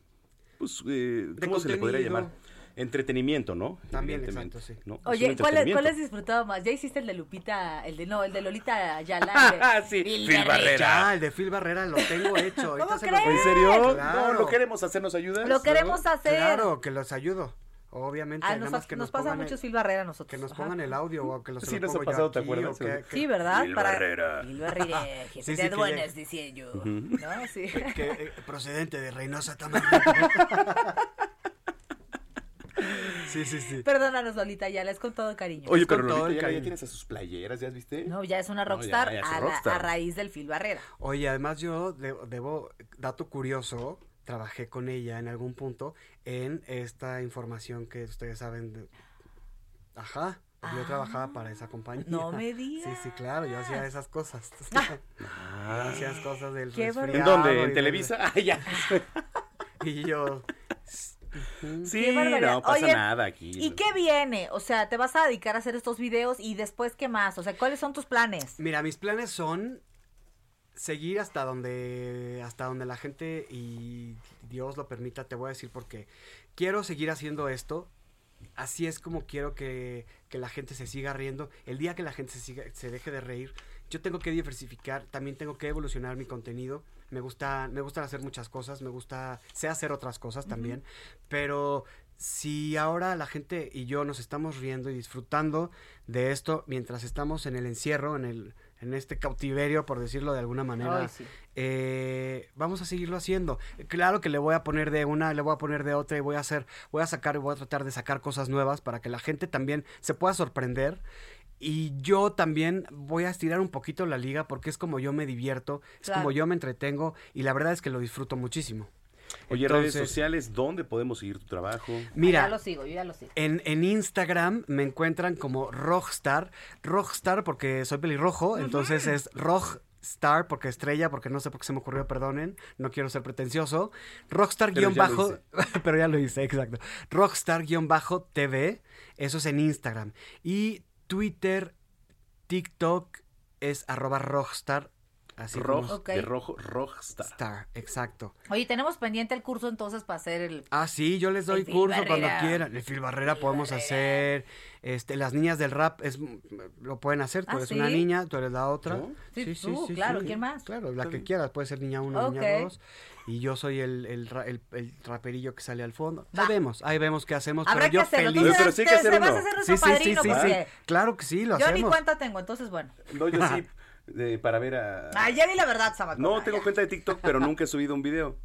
Pues, eh, De ¿cómo se le podría llamar? Entretenimiento, ¿no? También, exacto, sí. Oye, ¿cuál, es- entretenimiento. ¿cuál has disfrutado más? ¿Ya hiciste el de Lupita, el de no, el de Lolita Ayala? Ah, sí, Phil Phil Barrera. Barrera. Ya, el de Phil Barrera lo tengo hecho. ¿Cómo se crees? ¿En serio? Claro. No, ¿Lo queremos hacer? ¿Nos ayudas? Lo queremos hacer. Claro, que los ayudo. Obviamente, Ah, nada nos, más que nos nos, pasa mucho Phil Barrera a nosotros. que nos Ajá. pongan el audio o que los Sí, lo nos ha pasado, ¿te acuerdas? que- que- Sí, ¿verdad? Phil Para Barrera. Phil Barrera, jefe Sí, sí, de que aduanas, ya- decía yo. Ujú. ¿No? Sí. que, eh, procedente de Reynosa Tamayo. sí, sí, sí. Perdónanos, Lolita Ayala, es con todo cariño. Oye, pero todo Lolita ya, ya cariño. tienes a sus playeras, ¿ya viste? No, ya es una No, ya- rockstar, ya es a, la- rockstar. a raíz del Phil Barrera. Oye, además yo de- debo, dato curioso, trabajé con ella en algún punto en esta información que ustedes saben. de- Ajá, Yo trabajaba para esa compañía. No me Sí, sí, claro, yo hacía esas cosas. Ah. Hacías cosas del Qué ¿En dónde? ¿En Televisa? Ah, ya. Y yo... Sí, no pasa Oye, nada aquí. ¿Y qué viene? O sea, ¿te vas a dedicar a hacer estos videos y después qué más? O sea, ¿cuáles son tus planes? Mira, mis planes son seguir hasta donde hasta donde la gente y Dios lo permita, te voy a decir porque quiero seguir haciendo esto. Así es como quiero que, que la gente se siga riendo. El día que la gente se siga, se deje de reír, yo tengo que diversificar, también tengo que evolucionar mi contenido. Me gusta, me gustan hacer muchas cosas, me gusta, sé hacer otras cosas también. Pero si ahora la gente y yo nos estamos riendo y disfrutando de esto mientras estamos en el encierro, en el, en este cautiverio, por decirlo de alguna manera, Ay, sí. eh, vamos a seguirlo haciendo. Claro que le voy a poner de una, le voy a poner de otra y voy a hacer, voy a sacar y voy a tratar de sacar cosas nuevas para que la gente también se pueda sorprender. Y yo también voy a estirar un poquito la liga porque es como yo me divierto, es Claro. como yo me entretengo y la verdad es que lo disfruto muchísimo. Oye, redes sociales, ¿dónde podemos seguir tu trabajo? Mira, Ya lo sigo, yo ya lo sigo. en, en Instagram me encuentran como Rockstar. Rockstar porque soy pelirrojo, entonces es Rockstar porque estrella, porque no sé por qué se me ocurrió, perdonen, no quiero ser pretencioso. Rockstar Pero guion ya lo bajo, pero ya lo hice, exacto. Rockstar guion bajo TV, eso es en Instagram. Y Twitter, TikTok es arroba Rockstar. Así Roj, de rojo, Rockstar. Star, exacto. Oye, tenemos pendiente el curso entonces para hacer el... Ah, sí, yo les doy El Phil curso cuando quieran. El Phil Barrera podemos hacer. Este, las niñas del rap es, lo pueden hacer. Tú ¿Ah, eres sí? una niña, tú eres la otra. Sí, tú, claro, ¿quién más? Claro, la que quieras. Puede ser niña uno, niña dos. Y yo soy el, el, ra- el- el raperillo que sale al fondo. Va. Ahí vemos, ahí vemos qué hacemos. Habrá pero que yo hacerlo. feliz. Pero sí que te- hacer te vas a hacer Sí, sí, sí, padrino sí, sí. Claro que sí, lo yo ni hacemos. cuenta tengo, entonces bueno. No, yo sí, de- para ver a... Ah, ya di la verdad, Sabacona. No, tengo ya. cuenta de TikTok, pero nunca he subido un video.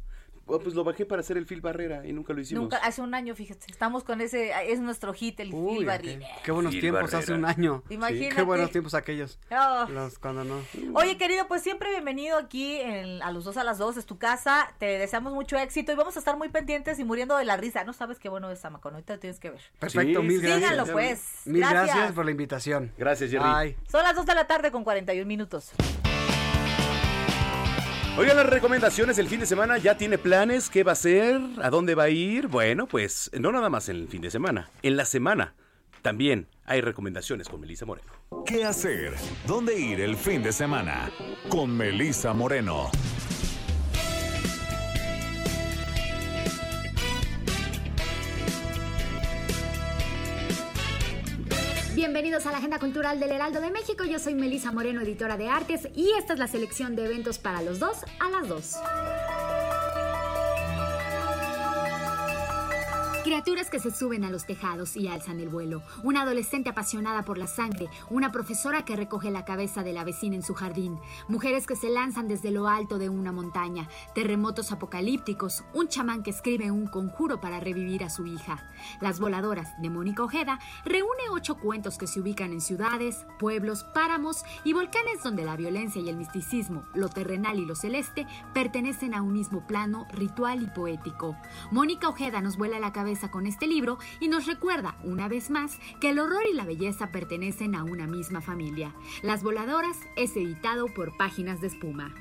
Oh, pues lo bajé para hacer el Phil Barrera y nunca lo hicimos. Nunca, hace un año, fíjate, estamos con ese, es nuestro hit, el Uy, Phil Barrera. qué buenos Phil tiempos Barrera. hace un año. Imagínate. Qué buenos tiempos aquellos. Oh. Los, cuando no. Oye, querido, pues siempre bienvenido aquí en- a los dos a las dos, es tu casa, te deseamos mucho éxito y vamos a estar muy pendientes y muriendo de la risa. No sabes qué bueno es Samacón, ahorita lo tienes que ver. Perfecto, Sí, mil gracias. Síganlo pues. Mil gracias. gracias por la invitación. Gracias, Jerry. Bye. Son las 2 de la tarde con 41 minutos. Oigan, las recomendaciones del fin de semana, ¿ya tiene planes? ¿Qué va a hacer? ¿A dónde va a ir? Bueno, pues no nada más en el fin de semana, en la semana también hay recomendaciones con Melissa Moreno. ¿Qué hacer? ¿Dónde ir el fin de semana? Con Melissa Moreno. Bienvenidos a la Agenda Cultural del Heraldo de México. Yo soy Melisa Moreno, editora de artes, y esta es la selección de eventos para los dos a las dos. Criaturas que se suben a los tejados y alzan el vuelo. Una adolescente apasionada por la sangre. Una profesora que recoge la cabeza de la vecina en su jardín. Mujeres que se lanzan desde lo alto de una montaña. Terremotos apocalípticos. Un chamán que escribe un conjuro para revivir a su hija. Las voladoras de Mónica Ojeda reúne ocho cuentos que se ubican en ciudades, pueblos, páramos y volcanes donde la violencia y el misticismo, lo terrenal y lo celeste pertenecen a un mismo plano ritual y poético. Mónica Ojeda nos vuela la cabeza con este libro y nos recuerda, una vez más, que el horror y la belleza pertenecen a una misma familia. Las Voladoras es editado por Páginas de Espuma.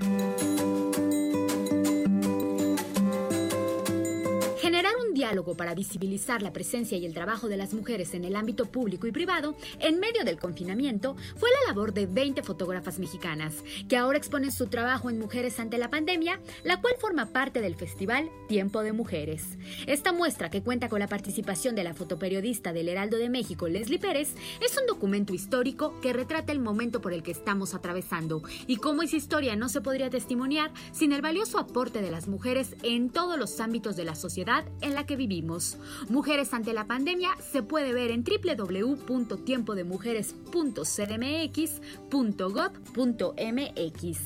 Generar un diálogo para visibilizar la presencia y el trabajo de las mujeres en el ámbito público y privado en medio del confinamiento fue la labor de 20 fotógrafas mexicanas, que ahora exponen su trabajo en Mujeres ante la Pandemia, la cual forma parte del festival Tiempo de Mujeres. Esta muestra, que cuenta con la participación de la fotoperiodista del Heraldo de México, Leslie Pérez, es un documento histórico que retrata el momento por el que estamos atravesando y cómo esa historia no se podría testimoniar sin el valioso aporte de las mujeres en todos los ámbitos de la sociedad en la que vivimos. Mujeres ante la pandemia se puede ver en www.tiempodemujeres.cdmx.gov.mx.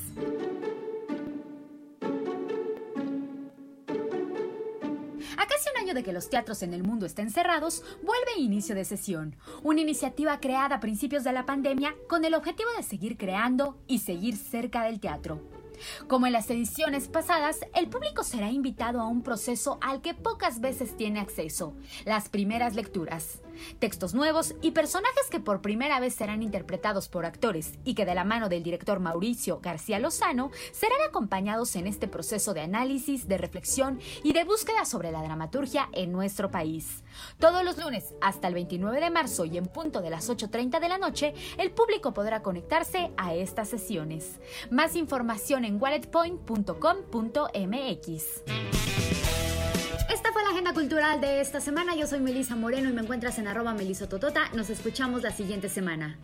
A casi un año de que los teatros en el mundo estén cerrados, vuelve Inicio de Sesión, una iniciativa creada a principios de la pandemia con el objetivo de seguir creando y seguir cerca del teatro. Como en las ediciones pasadas, el público será invitado a un proceso al que pocas veces tiene acceso, las primeras lecturas. Textos nuevos y personajes que por primera vez serán interpretados por actores y que de la mano del director Mauricio García Lozano serán acompañados en este proceso de análisis, de reflexión y de búsqueda sobre la dramaturgia en nuestro país. Todos los lunes hasta el 29 de marzo y en punto de las 8.30 de la noche, el público podrá conectarse a estas sesiones. Más información en walletpoint.com.mx. Esta fue la agenda cultural de esta semana. Yo soy Melisa Moreno y me encuentras en arroba melisototota. Nos escuchamos la siguiente semana.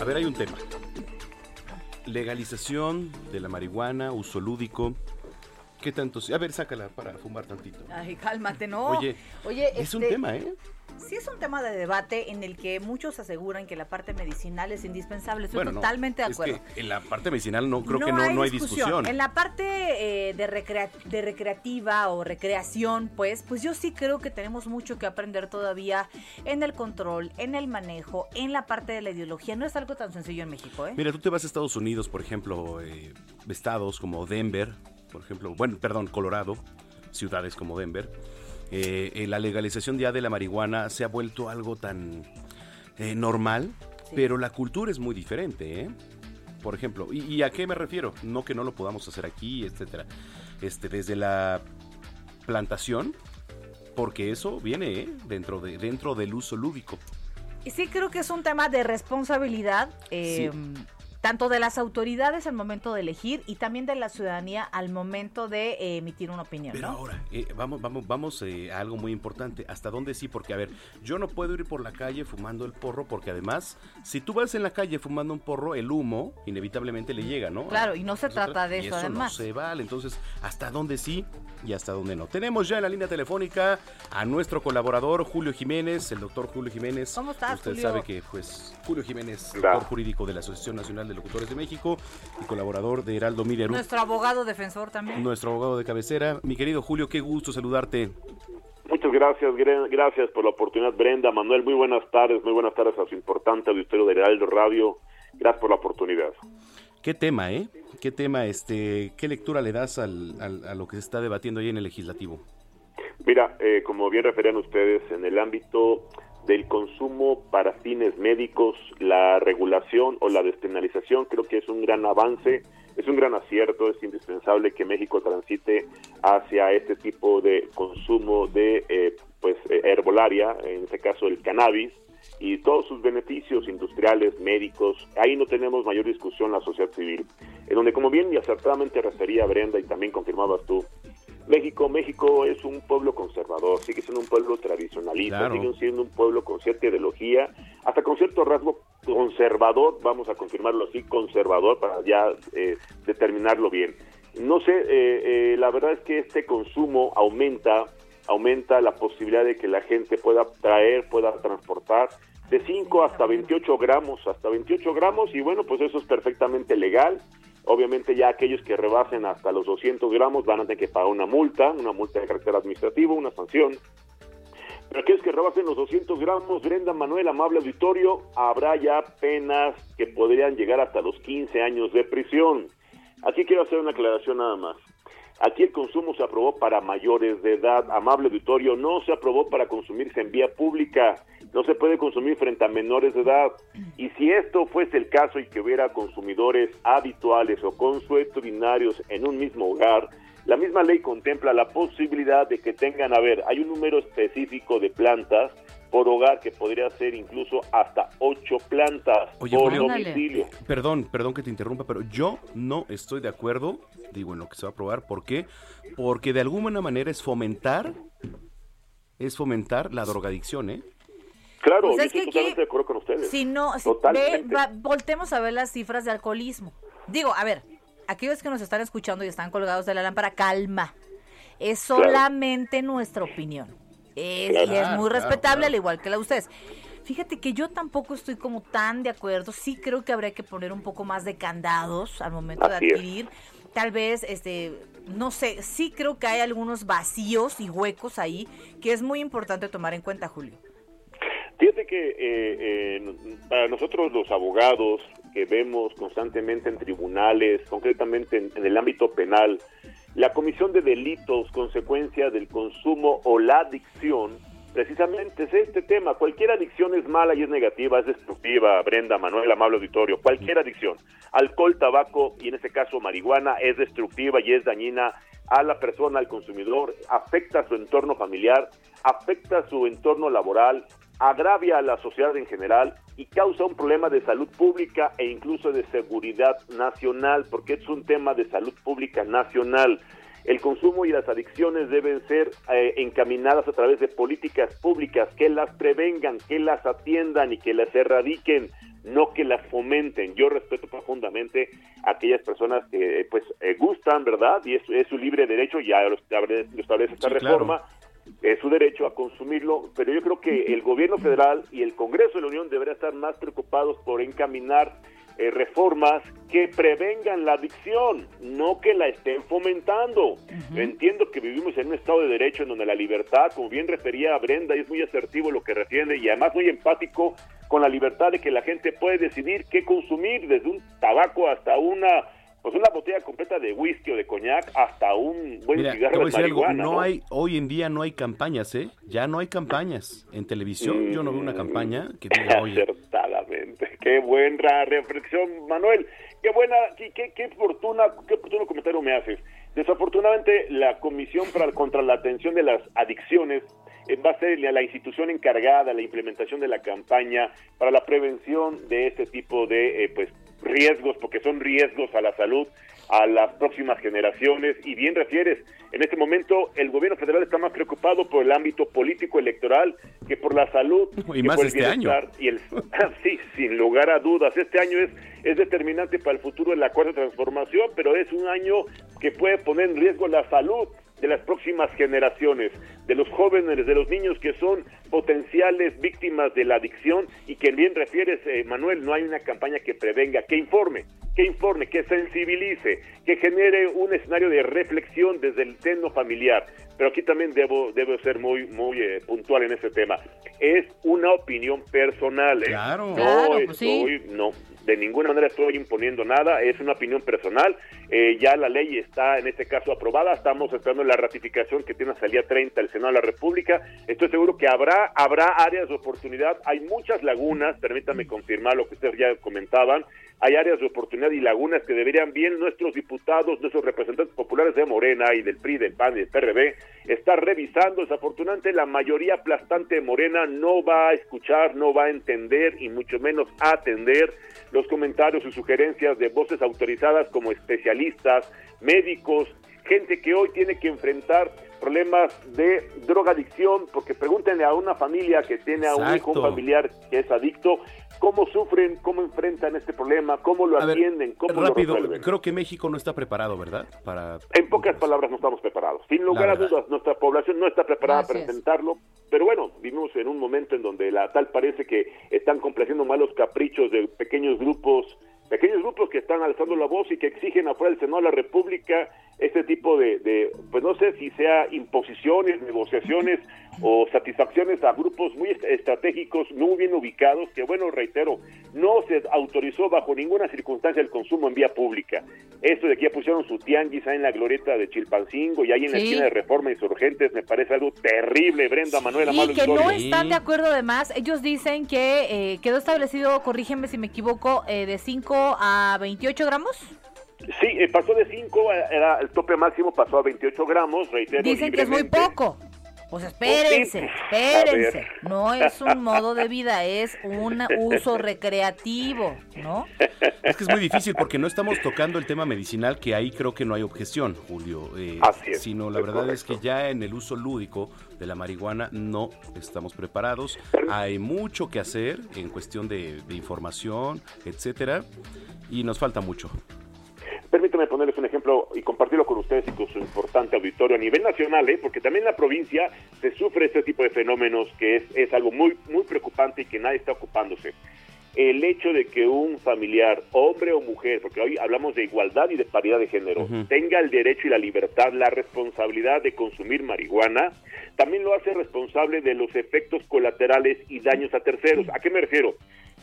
A ver, hay un tema. Legalización de la marihuana, uso lúdico. ¿Qué tanto? A ver, sácala para fumar tantito. Ay, cálmate, no. Oye, Oye, es un este, tema, ¿eh? Sí es un tema de debate en el que muchos aseguran que la parte medicinal es indispensable. Estoy Bueno, no, totalmente de es acuerdo. que en la parte medicinal no creo que no, no hay discusión. En la parte eh, de, recrea- de recreativa o recreación, pues, pues yo sí creo que tenemos mucho que aprender todavía en el control, en el manejo, en la parte de la ideología. No es algo tan sencillo en México, ¿eh? Mira, tú te vas a Estados Unidos, por ejemplo, eh, estados como Denver, por ejemplo, bueno, perdón, Colorado, ciudades como Denver. Eh, la legalización ya de la marihuana se ha vuelto algo tan eh, normal, pero la cultura es muy diferente, ¿eh? Por ejemplo, ¿y, y a qué me refiero? No que no lo podamos hacer aquí, etcétera. Este, desde la plantación, porque eso viene ¿eh? dentro, de, dentro del uso lúdico. Y sí creo que es un tema de responsabilidad, eh, tanto de las autoridades al momento de elegir y también de la ciudadanía al momento de eh, emitir una opinión. Pero ¿no? ahora, eh, vamos, vamos, vamos eh, a algo muy importante. ¿Hasta dónde sí? Porque, a ver, yo no puedo ir por la calle fumando el porro porque además, si tú vas en la calle fumando un porro, el humo inevitablemente le llega, ¿no? Claro, y no se Nosotros- trata de y eso, además. no se vale. Entonces, ¿hasta dónde sí y hasta dónde no? Tenemos ya en la línea telefónica a nuestro colaborador Julio Jiménez, el doctor Julio Jiménez. ¿Cómo estás, Usted Julio? sabe que, pues, Julio Jiménez, doctor jurídico de la Asociación Nacional de Locutores de México y colaborador de Heraldo Mideru. Nuestro abogado defensor también. Nuestro abogado de cabecera. Mi querido Julio, qué gusto saludarte. Muchas gracias, gracias por la oportunidad, Brenda, Manuel, muy buenas tardes, muy buenas tardes a su importante auditorio de Heraldo Radio, gracias por la oportunidad. Qué tema, ¿eh? Qué tema, este, qué lectura le das al, al- a lo que se está debatiendo ahí en el legislativo. Mira, eh, como bien referían ustedes, en el ámbito del consumo para fines médicos, la regulación o la despenalización creo que es un gran avance, es un gran acierto, es indispensable que México transite hacia este tipo de consumo de eh, pues eh, herbolaria, en este caso el cannabis, y todos sus beneficios industriales, médicos. Ahí no tenemos mayor discusión la sociedad civil. En donde, como bien y acertadamente refería Brenda y también confirmabas tú, México, México es un pueblo conservador, sigue siendo un pueblo tradicionalista, Claro. sigue siendo un pueblo con cierta ideología, hasta con cierto rasgo conservador, vamos a confirmarlo así, conservador, para ya eh, determinarlo bien. No sé, eh, eh, la verdad es que este consumo aumenta, aumenta la posibilidad de que la gente pueda traer, pueda transportar de 5 hasta 28 gramos, hasta 28 gramos, y bueno, pues eso es perfectamente legal. Obviamente ya aquellos que rebasen hasta los 200 gramos van a tener que pagar una multa, una multa de carácter administrativo, una sanción. Pero aquellos que rebasen los 200 gramos, Brenda Manuel, amable auditorio, habrá ya penas que podrían llegar hasta los 15 años de prisión. Aquí quiero hacer una aclaración nada más. Aquí el consumo se aprobó para mayores de edad, amable auditorio, no se aprobó para consumirse en vía pública, no se puede consumir frente a menores de edad. Y si esto fuese el caso y que hubiera consumidores habituales o consuetudinarios en un mismo hogar, la misma ley contempla la posibilidad de que tengan, a ver, hay un número específico de plantas por hogar que podría ser incluso hasta ocho plantas Oye, por Julio, domicilio. perdón, perdón que te interrumpa, pero yo no estoy de acuerdo, digo, en lo que se va a aprobar. ¿Por qué? Porque de alguna manera es fomentar, es fomentar la drogadicción, ¿eh? Claro, Pues yo es estoy que totalmente aquí- de acuerdo con ustedes. Si no, si Totalmente. ve, va- voltemos a ver las cifras de alcoholismo. Digo, a ver, aquellos que nos están escuchando y están colgados de la lámpara, calma. Es Claro. solamente nuestra opinión. Es, Claro, y es muy claro, respetable, claro. al igual que la de ustedes. Fíjate que yo tampoco estoy como tan de acuerdo. Sí creo que habría que poner un poco más de candados al momento de es. adquirir. tal vez, este, no sé, sí creo que hay algunos vacíos y huecos ahí que es muy importante tomar en cuenta, Julio. Fíjate que eh, eh, para nosotros los abogados que vemos constantemente en tribunales, concretamente en, en el ámbito penal, la comisión de delitos consecuencia del consumo o la adicción, precisamente es este tema. Cualquier adicción es mala y es negativa, es destructiva, Brenda, Manuel, amable auditorio. Cualquier adicción, alcohol, tabaco y en este caso marihuana, es destructiva y es dañina a la persona, al consumidor, afecta a su entorno familiar, afecta a su entorno laboral, agravia a la sociedad en general y causa un problema de salud pública e incluso de seguridad nacional, porque es un tema de salud pública nacional. El consumo y las adicciones deben ser eh, encaminadas a través de políticas públicas que las prevengan, que las atiendan y que las erradiquen, no que las fomenten. Yo respeto profundamente a aquellas personas que pues eh, gustan, ¿verdad? Y es, es su libre derecho, ya lo establece, lo establece esta Sí, claro. Es su derecho a consumirlo, pero yo creo que el gobierno federal y el Congreso de la Unión deberían estar más preocupados por encaminar eh, reformas que prevengan la adicción, no que la estén fomentando. Entiendo que vivimos en un estado de derecho en donde la libertad, como bien refería a Brenda, y es muy asertivo lo que refiere y además muy empático con la libertad de que la gente puede decidir qué consumir, desde un tabaco hasta una pues una botella completa de whisky o de coñac hasta un buen Mira, te cigarro voy a de decir algo, marihuana. no ¿no? hay, hoy en día no hay campañas, ¿eh? Ya no hay campañas. En televisión yo no veo una Mm. campaña que diga, oye, Acertadamente. Qué buena reflexión, Manuel. Qué buena, qué, qué, qué fortuna, qué oportuno comentario me haces. Desafortunadamente, la Comisión para, contra la Atención de las Adicciones va a ser la, la institución encargada de la implementación de la campaña para la prevención de este tipo de eh, pues riesgos, porque son riesgos a la salud, a las próximas generaciones. Y bien refieres, en este momento el gobierno federal está más preocupado por el ámbito político electoral que por la salud Y más por el este año. y el sí, sin lugar a dudas, este año es es determinante para el futuro de la cuarta transformación, pero es un año que puede poner en riesgo la salud de las próximas generaciones, de los jóvenes, de los niños que son potenciales víctimas de la adicción y que bien refieres, eh, Manuel, no hay una campaña que prevenga, que informe, que informe, que sensibilice, que genere un escenario de reflexión desde el seno familiar. Pero aquí también debo, debo ser muy, muy eh, puntual en ese tema. Es una opinión personal. ¿eh? Claro. No Claro, pues sí. estoy, no, de ninguna manera estoy imponiendo nada, es una opinión personal. Eh, ya la ley está en este caso aprobada, estamos esperando la ratificación que tiene hasta el día 30 el Senado de la República. Estoy seguro que habrá habrá áreas de oportunidad, hay muchas lagunas, permítame confirmar lo que ustedes ya comentaban. Hay áreas de oportunidad y lagunas que deberían bien nuestros diputados, nuestros representantes populares de Morena y del PRI, del PAN y del PRD estar revisando. Desafortunadamente, la mayoría aplastante de Morena no va a escuchar, no va a entender y mucho menos atender los comentarios y sugerencias de voces autorizadas como especialistas, médicos, gente que hoy tiene que enfrentar problemas de drogadicción, porque pregúntenle a una familia que tiene a un hijo, un familiar que es adicto, cómo sufren, cómo enfrentan este problema, cómo lo A ver, atienden, cómo rápido, lo resuelven. creo que México no está preparado, ¿verdad? Para En pocas palabras, no estamos preparados. Sin lugar a dudas, nuestra población no está preparada para enfrentarlo. Pero bueno, vivimos en un momento en donde la tal parece que están complaciendo malos caprichos de pequeños grupos, pequeños grupos que están alzando la voz y que exigen afuera del Senado de la República este tipo de, de, pues no sé si sea imposiciones, negociaciones o satisfacciones a grupos muy est- estratégicos, muy bien ubicados, que bueno, reitero, no se autorizó bajo ninguna circunstancia el consumo en vía pública. Esto de que ya pusieron su tianguis ahí en la glorieta de Chilpancingo y ahí en la Sí. esquina de Reforma Insurgentes, me parece algo terrible, Brenda, Manuel, Y Amado que no están de acuerdo además. Ellos dicen que eh, quedó establecido, corrígeme si me equivoco, eh, de 5 a 28 gramos. Sí, eh, pasó de 5, era el tope máximo, pasó a 28 gramos, reitero. Dicen que es muy poco. Pues espérense, espérense. No es un modo de vida, es un uso recreativo, ¿no? Es que es muy difícil porque no estamos tocando el tema medicinal, que ahí creo que no hay objeción, Julio. eh, Así es, Sino la es verdad es que ya en el uso lúdico de la marihuana no estamos preparados. Hay mucho que hacer en cuestión de, de información, etcétera, y nos falta mucho. Permítame ponerles un ejemplo y compartirlo con ustedes y con su importante auditorio a nivel nacional, ¿eh? porque también en la provincia se sufre este tipo de fenómenos que es, es algo muy, muy preocupante y que nadie está ocupándose. el hecho de que un familiar, hombre o mujer, porque hoy hablamos de igualdad y de paridad de género, tenga el derecho y la libertad, la responsabilidad de consumir marihuana, también lo hace responsable de los efectos colaterales y daños a terceros. ¿A qué me refiero?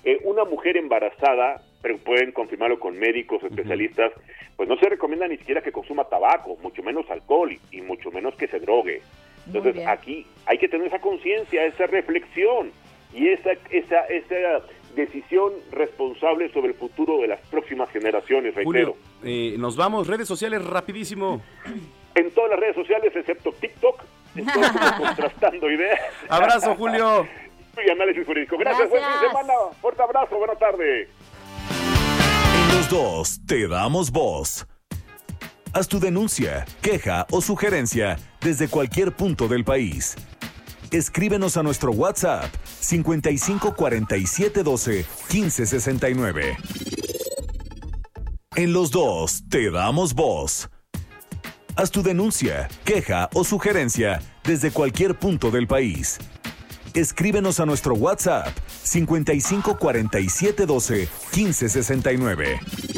Eh, una mujer embarazada, pero pueden confirmarlo con médicos especialistas, pues no se recomienda ni siquiera que consuma tabaco, mucho menos alcohol y, y mucho menos que se drogue. Entonces aquí hay que tener esa conciencia, esa reflexión y esa, esa, esa decisión responsable sobre el futuro de las próximas generaciones, reitero. Julio, eh, nos vamos, redes sociales rapidísimo. En todas las redes sociales, excepto TikTok, estoy contrastando ideas. Abrazo, Julio. Y análisis jurídico. Gracias, buen fin de semana. Fuerte abrazo, buena tarde. En los dos te damos voz. Haz tu denuncia, queja o sugerencia desde cualquier punto del país. Escríbenos a nuestro WhatsApp 55 47 12 15 69. En los dos te damos voz. Haz tu denuncia, queja o sugerencia desde cualquier punto del país. Escríbenos a nuestro WhatsApp 55 47 12 15 69.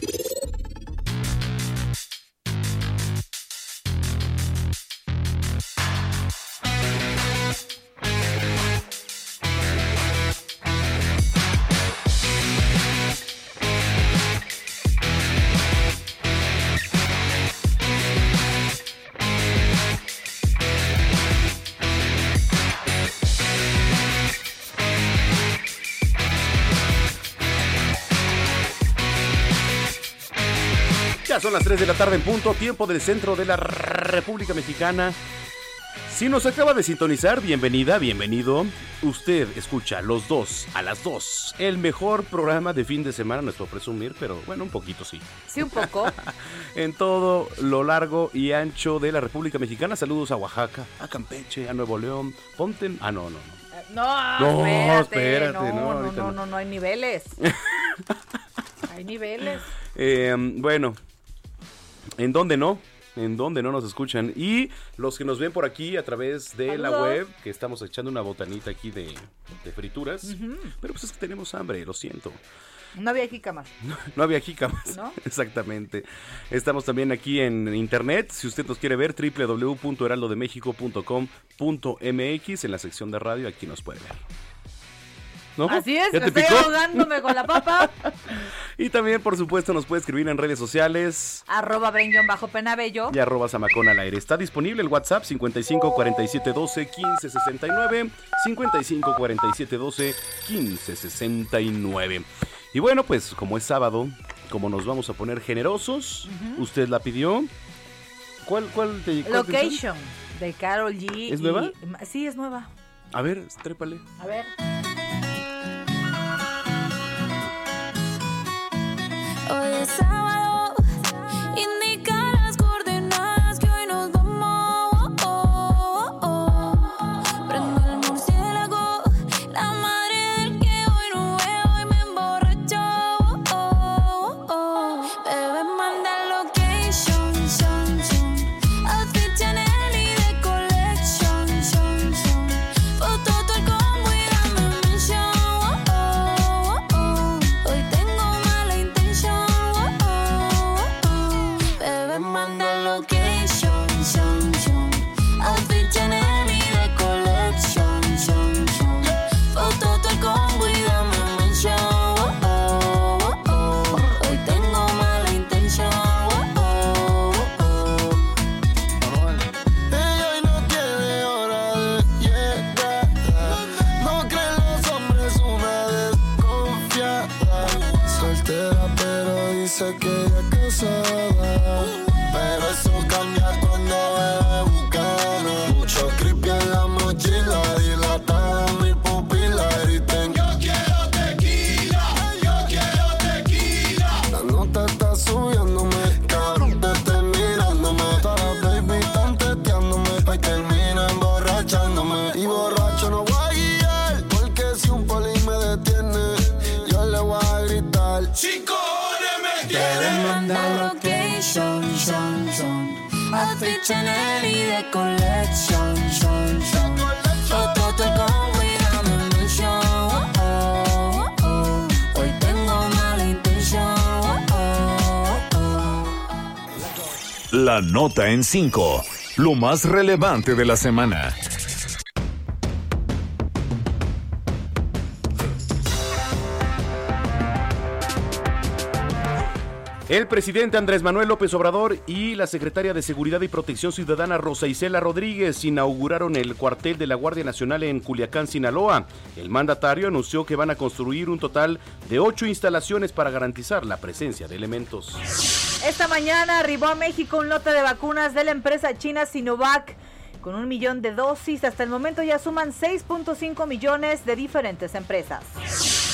3 de la tarde en punto, tiempo del centro de la República Mexicana. Si nos acaba de sintonizar, bienvenida, bienvenido. Usted escucha los dos a las 2. El mejor programa de fin de semana, por presumir, pero bueno, un poquito sí. Sí, un poco. En todo lo largo y ancho de la República Mexicana. Saludos a Oaxaca, a Campeche, a Nuevo León. Ponten. Ah, no, no, no. No, No, espérate, espérate, no, no, no, no, no. no, no, hay niveles. hay niveles. Eh, bueno, ¿en dónde no? ¿En dónde no nos escuchan? Y los que nos ven por aquí a través de la web, que estamos echando una botanita aquí de, de frituras. Pero pues es que tenemos hambre, lo siento. No había jícamas. No había jícamas. ¿No? Exactamente. Estamos también aquí en internet. Si usted nos quiere ver, www.heraldodemexico.com.mx en la sección de radio, aquí nos puede ver. ¿No? Así es, ¿Ya te estoy picó? ahogándome con la papa. Y también, por supuesto, nos puede escribir en redes sociales. Arroba bajo penabello. Y arroba Zamacón al aire. Está disponible el WhatsApp 55 47 12 15 69. 55 47 12 15 69. Y bueno, pues como es sábado, como nos vamos a poner generosos, Ujú. usted la pidió. ¿Cuál, cuál te cuál? Location de Carol G. ¿Es y- nueva? Sí, es nueva. A ver, trépale. A ver. Hoy es sábado, indica ella La nota en 5. Lo más relevante de la semana. El presidente Andrés Manuel López Obrador y la secretaria de Seguridad y Protección Ciudadana Rosa Isela Rodríguez inauguraron el cuartel de la Guardia Nacional en Culiacán, Sinaloa. El mandatario anunció que van a construir un total de ocho instalaciones para garantizar la presencia de elementos. Esta mañana arribó a México un lote de vacunas de la empresa china Sinovac con un millón de dosis. Hasta el momento ya suman 6.5 millones de diferentes empresas.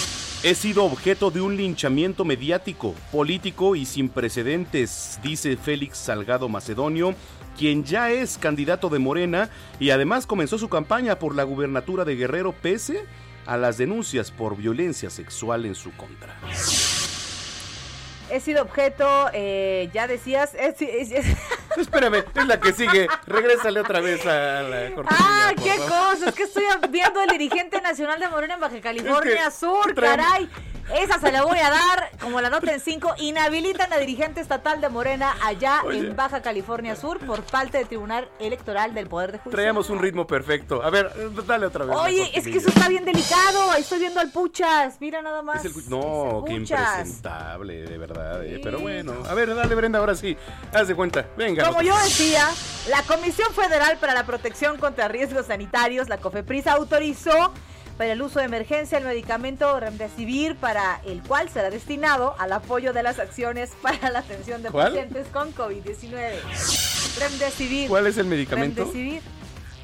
He sido objeto de un linchamiento mediático, político y sin precedentes, dice Félix Salgado Macedonio, quien ya es candidato de Morena y además comenzó su campaña por la gubernatura de Guerrero pese a las denuncias por violencia sexual en su contra. He sido objeto, eh, ya decías, es- es- es- Espérame, es la que sigue. Regrésale otra vez a la cortina. ¡Ah, qué cosa! Es que estoy viendo el dirigente nacional de Morena en Baja California Es que Sur, traen- caray. Esa se la voy a dar, como la nota en 5. Inhabilitan a dirigente estatal de Morena allá Oye. en Baja California Sur por falta de Tribunal Electoral del Poder de Justicia. Traíamos un ritmo perfecto. A ver, dale otra vez. Oye, es que eso está bien delicado. Ahí estoy viendo al Puchas. Mira nada más. El- no, qué impresentable, de verdad. eh, Pero bueno, a ver, dale, Brenda, ahora sí. Haz de cuenta. Venga. Como yo decía, la Comisión Federal para la Protección contra Riesgos Sanitarios, la COFEPRIS, autorizó para el uso de emergencia el medicamento Remdesivir, para el cual será destinado al apoyo de las acciones para la atención de ¿Cuál? pacientes con COVID-19. Remdesivir. ¿Cuál es el medicamento? Remdesivir.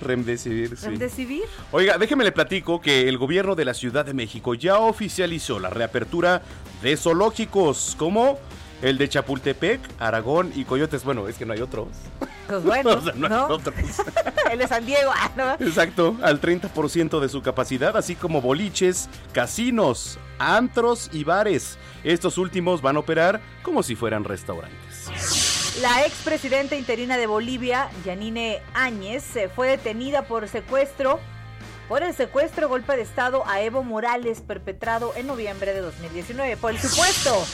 Remdesivir, sí. Remdesivir. Oiga, déjeme le platico que el gobierno de la Ciudad de México ya oficializó la reapertura de zoológicos como el de Chapultepec, Aragón y Coyotes. Bueno, es que no hay otros. Pues bueno, O sea, no hay otros. el de San Diego. ah, ¿no? Exacto, al 30% de su capacidad, así como boliches, casinos, antros y bares. Estos últimos van a operar como si fueran restaurantes. La expresidenta interina de Bolivia, Yanine Áñez, fue detenida por secuestro, por el secuestro golpe de Estado a Evo Morales perpetrado en noviembre de 2019. Por el supuesto.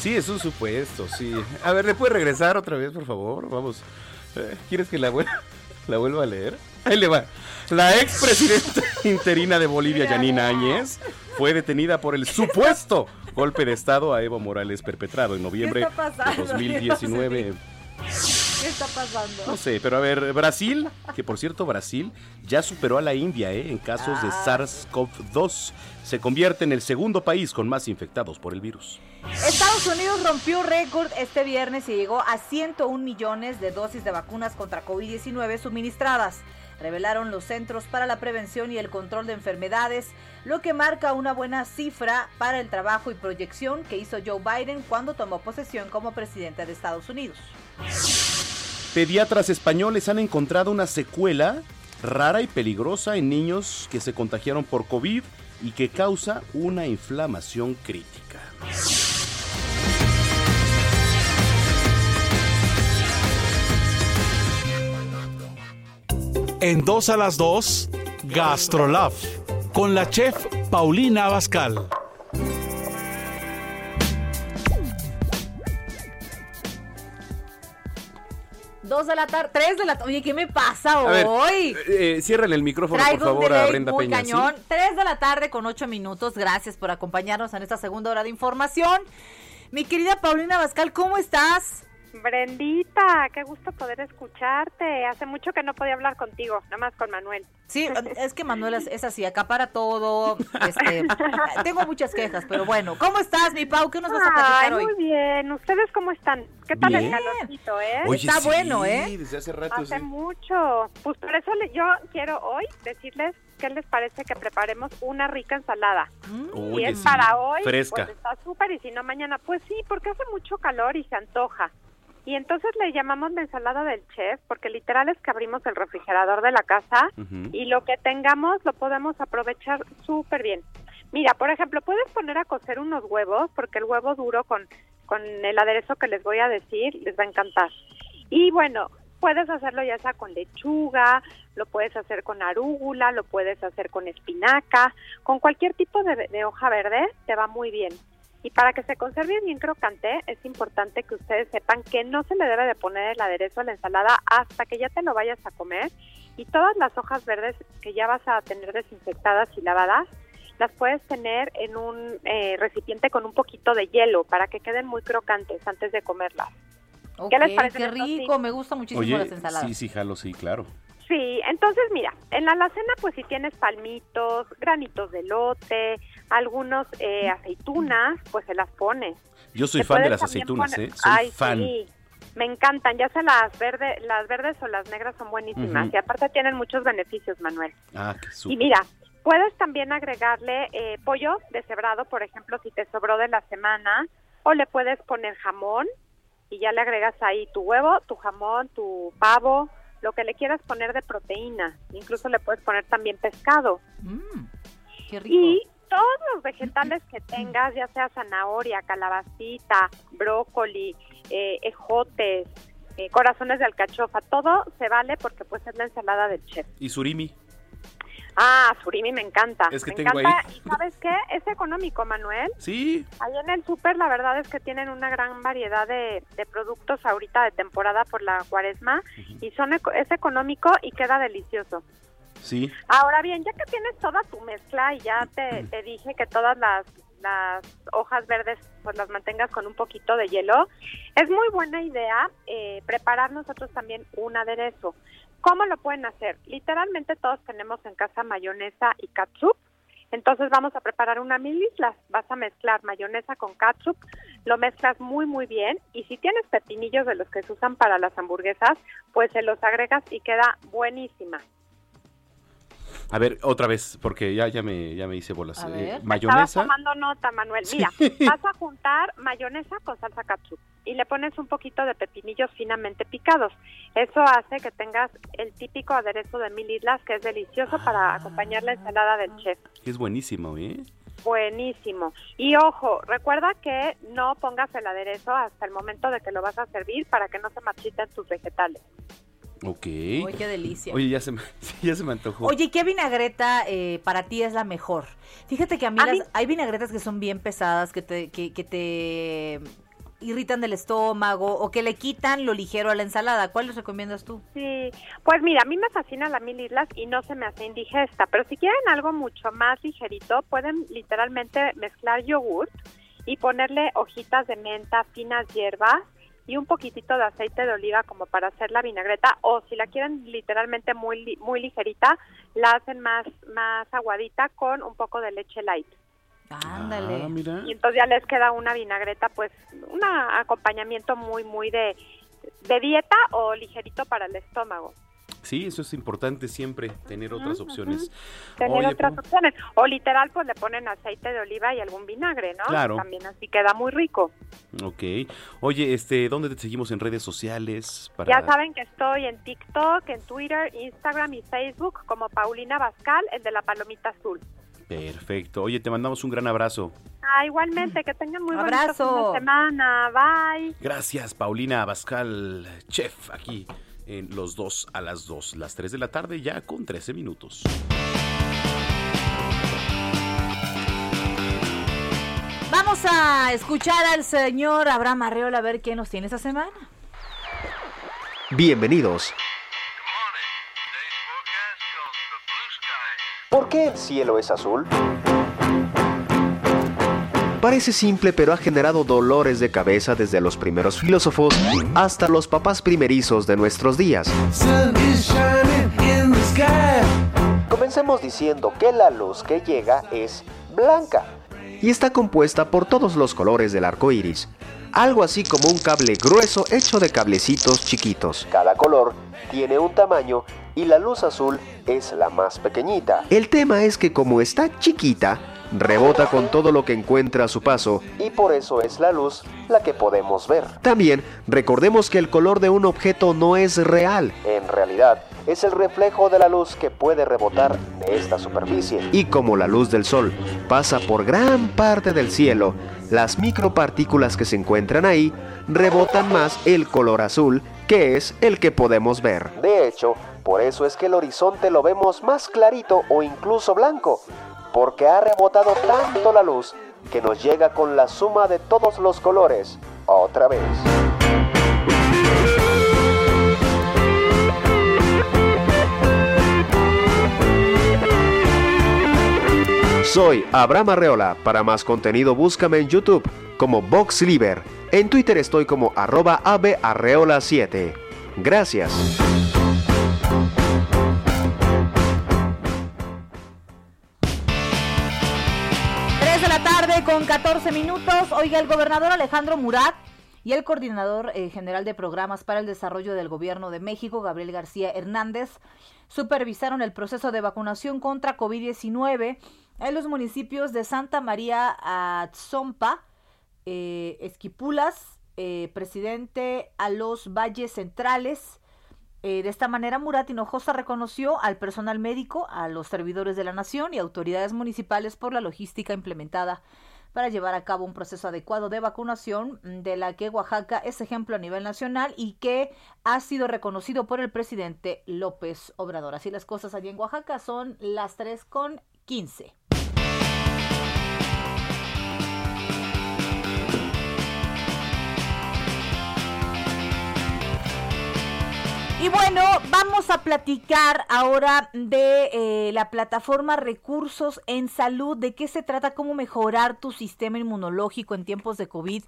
Sí, es un supuesto, sí. A ver, ¿le puede regresar otra vez, por favor? Vamos. Eh, ¿Quieres que la, vuel- la vuelva a leer? Ahí le va. La expresidenta interina de Bolivia, Yanina Áñez, fue detenida por el supuesto golpe de Estado a Evo Morales perpetrado en noviembre de 2019. ¿Qué está pasando? No sé, pero a ver, Brasil, que por cierto Brasil ya superó a la India ¿eh? en casos de Ah. SARS-CoV-2. Se convierte en el segundo país con más infectados por el virus. Estados Unidos rompió récord este viernes y llegó a 101 millones de dosis de vacunas contra COVID-19 suministradas. Revelaron los Centros para la Prevención y el Control de Enfermedades, lo que marca una buena cifra para el trabajo y proyección que hizo Joe Biden cuando tomó posesión como presidente de Estados Unidos. Pediatras españoles han encontrado una secuela rara y peligrosa en niños que se contagiaron por COVID y que causa una inflamación crítica. En dos a las dos, Gastrolab, con la chef Paulina Abascal. Dos de la tarde, tres de la tarde. Oye, ¿qué me pasa A ver, hoy? eh, eh, ciérrale el micrófono, por Traigo favor, a Brenda muy Peña. ¿sí? cañón. 3 de la tarde con 8 minutos. Gracias por acompañarnos en esta segunda hora de información. Mi querida Paulina Bascal, ¿cómo estás? Brendita, qué gusto poder escucharte. Hace mucho que no podía hablar contigo, nada más con Manuel. Sí, es que Manuel es, es así, acapara todo. Este, tengo muchas quejas, pero bueno. ¿Cómo estás, mi Pau? ¿Qué nos vas a platicar Ay, hoy? muy bien. ¿Ustedes cómo están? ¿Qué tal Bien. el calorcito, eh? Oye, Está sí, bueno, ¿eh? Desde hace rato, Hace sí. mucho. Pues por eso le- yo quiero hoy decirles qué les parece que preparemos una rica ensalada. si Oye, es sí, para hoy, fresca. pues está súper y si no mañana, pues sí, porque hace mucho calor y se antoja. Y entonces le llamamos la ensalada del chef porque literal es que abrimos el refrigerador de la casa y lo que tengamos lo podemos aprovechar súper bien. Mira, por ejemplo, puedes poner a cocer unos huevos porque el huevo duro con, con el aderezo que les voy a decir les va a encantar. Y bueno, puedes hacerlo ya sea con lechuga, lo puedes hacer con arúgula, lo puedes hacer con espinaca, con cualquier tipo de, de hoja verde te va muy bien. Y para que se conserve bien crocante, es importante que ustedes sepan que no se le debe de poner el aderezo a la ensalada hasta que ya te lo vayas a comer. Y todas las hojas verdes que ya vas a tener desinfectadas y lavadas, las puedes tener en un eh, recipiente con un poquito de hielo para que queden muy crocantes antes de comerlas. Ok, ¿Qué les parece Qué rico, me gusta muchísimo Oye, las ensaladas. sí, sí, jalo, sí, claro. Sí, entonces mira, en la alacena pues si tienes palmitos, granitos de lote, algunos eh, aceitunas, pues se las pones. Yo soy fan de las aceitunas, poner- ¿eh? Soy Ay, fan. sí, me encantan, ya sea las, verde, las verdes o las negras son buenísimas y aparte tienen muchos beneficios, Manuel. Ah, qué Y súper. mira, puedes también agregarle eh, pollo deshebrado, por ejemplo, si te sobró de la semana, o le puedes poner jamón y ya le agregas ahí tu huevo, tu jamón, tu pavo, lo que le quieras poner de proteína. Incluso le puedes poner también pescado. Qué rico. Y todos los vegetales que tengas, ya sea zanahoria, calabacita, brócoli, eh, ejotes, eh, corazones de alcachofa, todo se vale porque pues es la ensalada del chef. ¿Y surimi? Ah, surimi me encanta. Es que me tengo encanta. ahí. ¿Y sabes qué? Es económico, Manuel. Sí. Ahí en el súper la verdad es que tienen una gran variedad de, de productos ahorita de temporada por la cuaresma y son es económico y queda delicioso. Sí. Ahora bien, ya que tienes toda tu mezcla y ya te, dije que todas las, hojas verdes pues las mantengas con un poquito de hielo, es muy buena idea eh, preparar nosotros también un aderezo. ¿Cómo lo pueden hacer? Literalmente todos tenemos en casa mayonesa y catsup. Entonces vamos a preparar una mil islas. Vas a mezclar mayonesa con catsup, lo mezclas muy muy bien y si tienes pepinillos de los que se usan para las hamburguesas, pues se los agregas y queda buenísima. A ver, otra vez, porque ya, ya, me, ya me hice bolas. Eh, ver. Estabas mayonesa. tomando nota, Manuel. Sí. Mira, vas a juntar mayonesa con salsa catsup y le pones un poquito de pepinillos finamente picados. Eso hace que tengas el típico aderezo de mil islas que es delicioso Ah. para acompañar la ensalada del chef. Es buenísimo, ¿eh? Buenísimo. Y ojo, recuerda que no pongas el aderezo hasta el momento de que lo vas a servir para que no se marchiten tus vegetales. Ok. Uy, qué delicia. Oye, ya se me, sí, ya se me antojó. Oye, ¿qué vinagreta eh, para ti es la mejor? Fíjate que a mí, A las- mí- hay vinagretas que son bien pesadas, que te, que, que te irritan del estómago o que le quitan lo ligero a la ensalada. ¿Cuál les recomiendas tú? Sí, pues mira, a mí me fascina la mil islas y no se me hace indigesta, pero si quieren algo mucho más ligerito, pueden literalmente mezclar yogurt y ponerle hojitas de menta, finas hierbas y un poquitito de aceite de oliva como para hacer la vinagreta o si la quieren literalmente muy li- muy ligerita, la hacen más más aguadita con un poco de leche light. Ándale. Ah, mira. Y entonces ya les queda una vinagreta, pues un acompañamiento muy, muy de, de dieta o ligerito para el estómago. Sí, eso es importante siempre, tener otras opciones. Tener Oye, otras opciones. O literal, pues le ponen aceite de oliva y algún vinagre, ¿no? Claro. También así queda muy rico. Ok. Oye, este, ¿dónde te seguimos en redes sociales? Para... Ya saben que estoy en TikTok, en Twitter, Instagram y Facebook como Paulina Bascal, el de la palomita azul. Perfecto. Oye, te mandamos un gran abrazo. Ah, igualmente, que tengan muy Abrazo. bonito fin de semana. Bye. Gracias, Paulina Abascal, chef, aquí en Los Dos a las Dos, las 3 de la tarde, ya con 13 minutos. Vamos a escuchar al señor Abraham Arreola a ver qué nos tiene esta semana. Bienvenidos. ¿Por qué el cielo es azul? Parece simple, pero ha generado dolores de cabeza desde los primeros filósofos hasta los papás primerizos de nuestros días. Comencemos diciendo que la luz que llega es blanca y está compuesta por todos los colores del arco iris, algo así como un cable grueso hecho de cablecitos chiquitos. Cada color tiene un tamaño y la luz azul es la más pequeñita. El tema es que como está chiquita, rebota con todo lo que encuentra a su paso y por eso es la luz la que podemos ver. También recordemos que el color de un objeto no es real. En realidad, es el reflejo de la luz que puede rebotar de esta superficie. Y como la luz del sol pasa por gran parte del cielo, las micropartículas que se encuentran ahí rebotan más el color azul, que es el que podemos ver. De hecho, por eso es que el horizonte lo vemos más clarito o incluso blanco. Porque ha rebotado tanto la luz que nos llega con la suma de todos los colores otra vez. Soy Abraham Arreola. Para más contenido búscame en YouTube como VoxLiber. En Twitter estoy como arroba avearreola7. Gracias. minutos. Oiga, el gobernador Alejandro Murat y el coordinador eh, general de programas para el desarrollo del gobierno de México, Gabriel García Hernández, supervisaron el proceso de vacunación contra COVID-19 en los municipios de Santa María Atzompa, eh, Esquipulas, eh, presidente a los valles centrales, eh, de esta manera, Murat Hinojosa reconoció al personal médico, a los servidores de la nación y autoridades municipales por la logística implementada para llevar a cabo un proceso adecuado de vacunación mm, de la que Oaxaca es ejemplo a nivel nacional y que ha sido reconocido por el presidente López Obrador. Así las cosas allí en Oaxaca son las 3 con 15. Y bueno, vamos a platicar ahora de eh, la plataforma Recursos en Salud, de qué se trata, cómo mejorar tu sistema inmunológico en tiempos de COVID,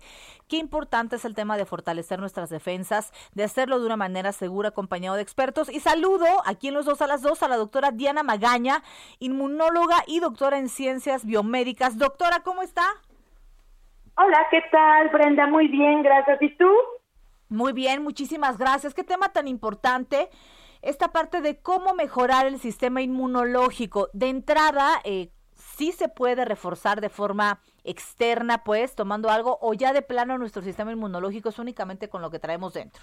qué importante es el tema de fortalecer nuestras defensas, de hacerlo de una manera segura, acompañado de expertos. Y saludo aquí en los dos a las dos a la doctora Diana Magaña, inmunóloga y doctora en ciencias biomédicas. Doctora, ¿cómo está? Hola, ¿qué tal, Brenda? Muy bien, gracias. ¿Y tú? Muy bien, muchísimas gracias. Qué tema tan importante. Esta parte de cómo mejorar el sistema inmunológico. De entrada, eh, sí se puede reforzar de forma externa, pues, tomando algo, o ya de plano nuestro sistema inmunológico es únicamente con lo que traemos dentro.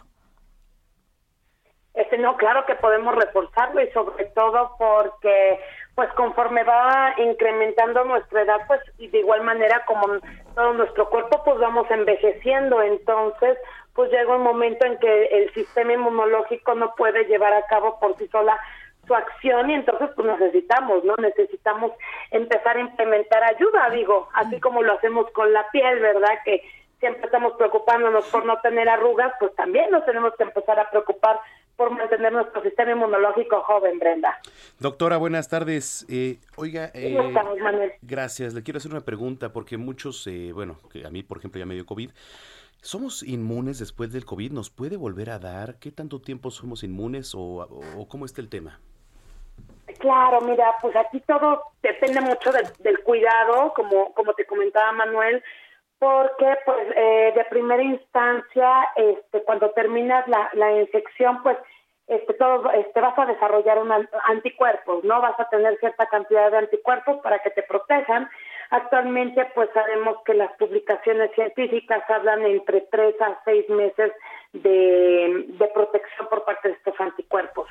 Este, no, claro que podemos reforzarlo y sobre todo porque, pues, conforme va incrementando nuestra edad, pues, y de igual manera como todo nuestro cuerpo, pues, vamos envejeciendo. Entonces, pues llega un momento en que el sistema inmunológico no puede llevar a cabo por sí sola su acción y entonces pues necesitamos, ¿no? Necesitamos empezar a implementar ayuda, digo, así como lo hacemos con la piel, ¿verdad? Que siempre estamos preocupándonos por no tener arrugas, pues también nos tenemos que empezar a preocupar por mantener nuestro sistema inmunológico joven, Brenda. Doctora, buenas tardes. Eh, oiga, eh, ¿Cómo estamos, Manuel? gracias. Le quiero hacer una pregunta porque muchos, eh, bueno, que a mí, por ejemplo, ya me dio COVID. ¿Somos inmunes después del COVID? ¿Nos puede volver a dar? ¿Qué tanto tiempo somos inmunes o, cómo está el tema? Claro, mira, pues aquí todo depende mucho del, del cuidado, como, como te comentaba Manuel, porque pues eh, de primera instancia, este, cuando terminas la, la infección, pues este, todo, este, vas a desarrollar un an- anticuerpos, ¿no? Vas a tener cierta cantidad de anticuerpos para que te protejan. Actualmente, pues sabemos que las publicaciones científicas hablan entre tres a seis meses de, de protección por parte de estos anticuerpos.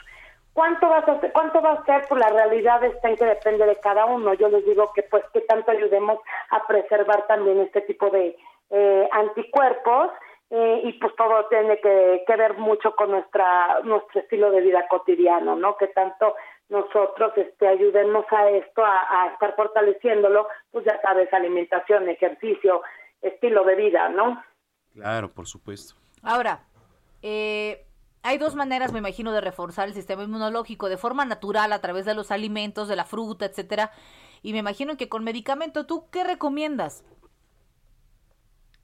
¿Cuánto vas a hacer? ¿Cuánto va a ser? Pues la realidad está en que depende de cada uno. Yo les digo que pues que tanto ayudemos a preservar también este tipo de eh, anticuerpos eh, y pues todo tiene que, que ver mucho con nuestra nuestro estilo de vida cotidiano, ¿no? Que tanto nosotros este ayudemos a esto a, a estar fortaleciéndolo, pues ya sabes, alimentación, ejercicio, estilo de vida, ¿no? Claro, por supuesto. Ahora, eh, hay dos maneras, me imagino, de reforzar el sistema inmunológico, de forma natural, a través de los alimentos, de la fruta, etcétera. Y me imagino que con medicamento, ¿tú qué recomiendas?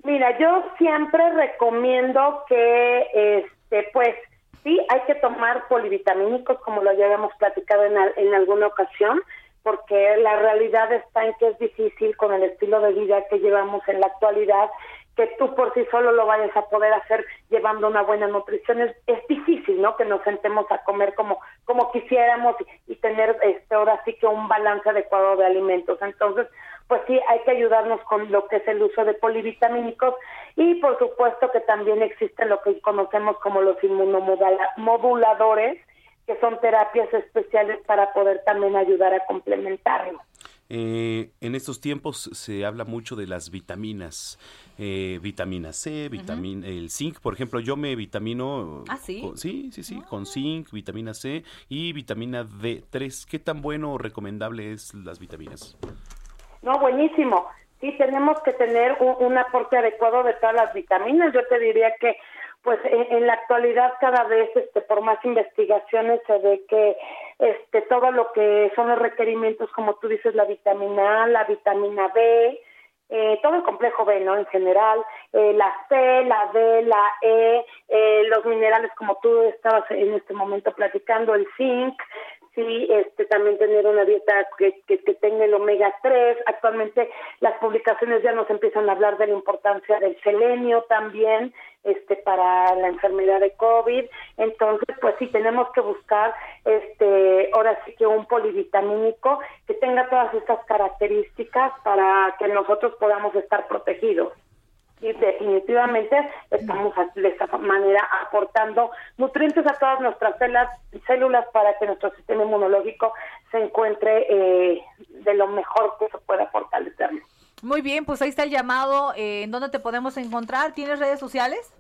Mira, yo siempre recomiendo que, este, pues, sí, hay que tomar polivitamínicos, como lo ya habíamos platicado en, en alguna ocasión, porque la realidad está en que es difícil con el estilo de vida que llevamos en la actualidad, que tú por sí solo lo vayas a poder hacer llevando una buena nutrición. Es, es difícil, ¿no? Que nos sentemos a comer como, como quisiéramos y, y tener este, ahora sí que un balance adecuado de alimentos. Entonces, pues sí, hay que ayudarnos con lo que es el uso de polivitamínicos y por supuesto que también existen lo que conocemos como los inmunomoduladores, que son terapias especiales para poder también ayudar a complementarlo. Eh, en estos tiempos se habla mucho de las vitaminas, eh, vitamina C, vitamina, el zinc, por ejemplo, yo me vitamino. Ah, ¿sí? con- sí, sí, sí, con zinc, vitamina C y vitamina D3. ¿Qué tan bueno o recomendable es las vitaminas? No, buenísimo. Sí, tenemos que tener un, aporte adecuado de todas las vitaminas. Yo te diría que, pues, en, en la actualidad cada vez, este, por más investigaciones se ve que, este, todo lo que son los requerimientos, como tú dices, la vitamina A, la vitamina B, eh, todo el complejo B, ¿no? En general, eh, la C, la D, la E, eh, los minerales, como tú estabas en este momento platicando, el zinc, sí, este, también tener una dieta que, que, tenga el omega 3. Actualmente las publicaciones ya nos empiezan a hablar de la importancia del selenio también, este, para la enfermedad de COVID. Entonces, pues sí, tenemos que buscar, este, ahora sí que un polivitamínico que tenga todas estas características para que nosotros podamos estar protegidos. Y definitivamente estamos de esta manera aportando nutrientes a todas nuestras células, células para que nuestro sistema inmunológico se encuentre eh, de lo mejor que se pueda fortalecerlo. Muy bien, pues ahí está el llamado. eh, ¿En dónde te podemos encontrar? ¿Tienes redes sociales?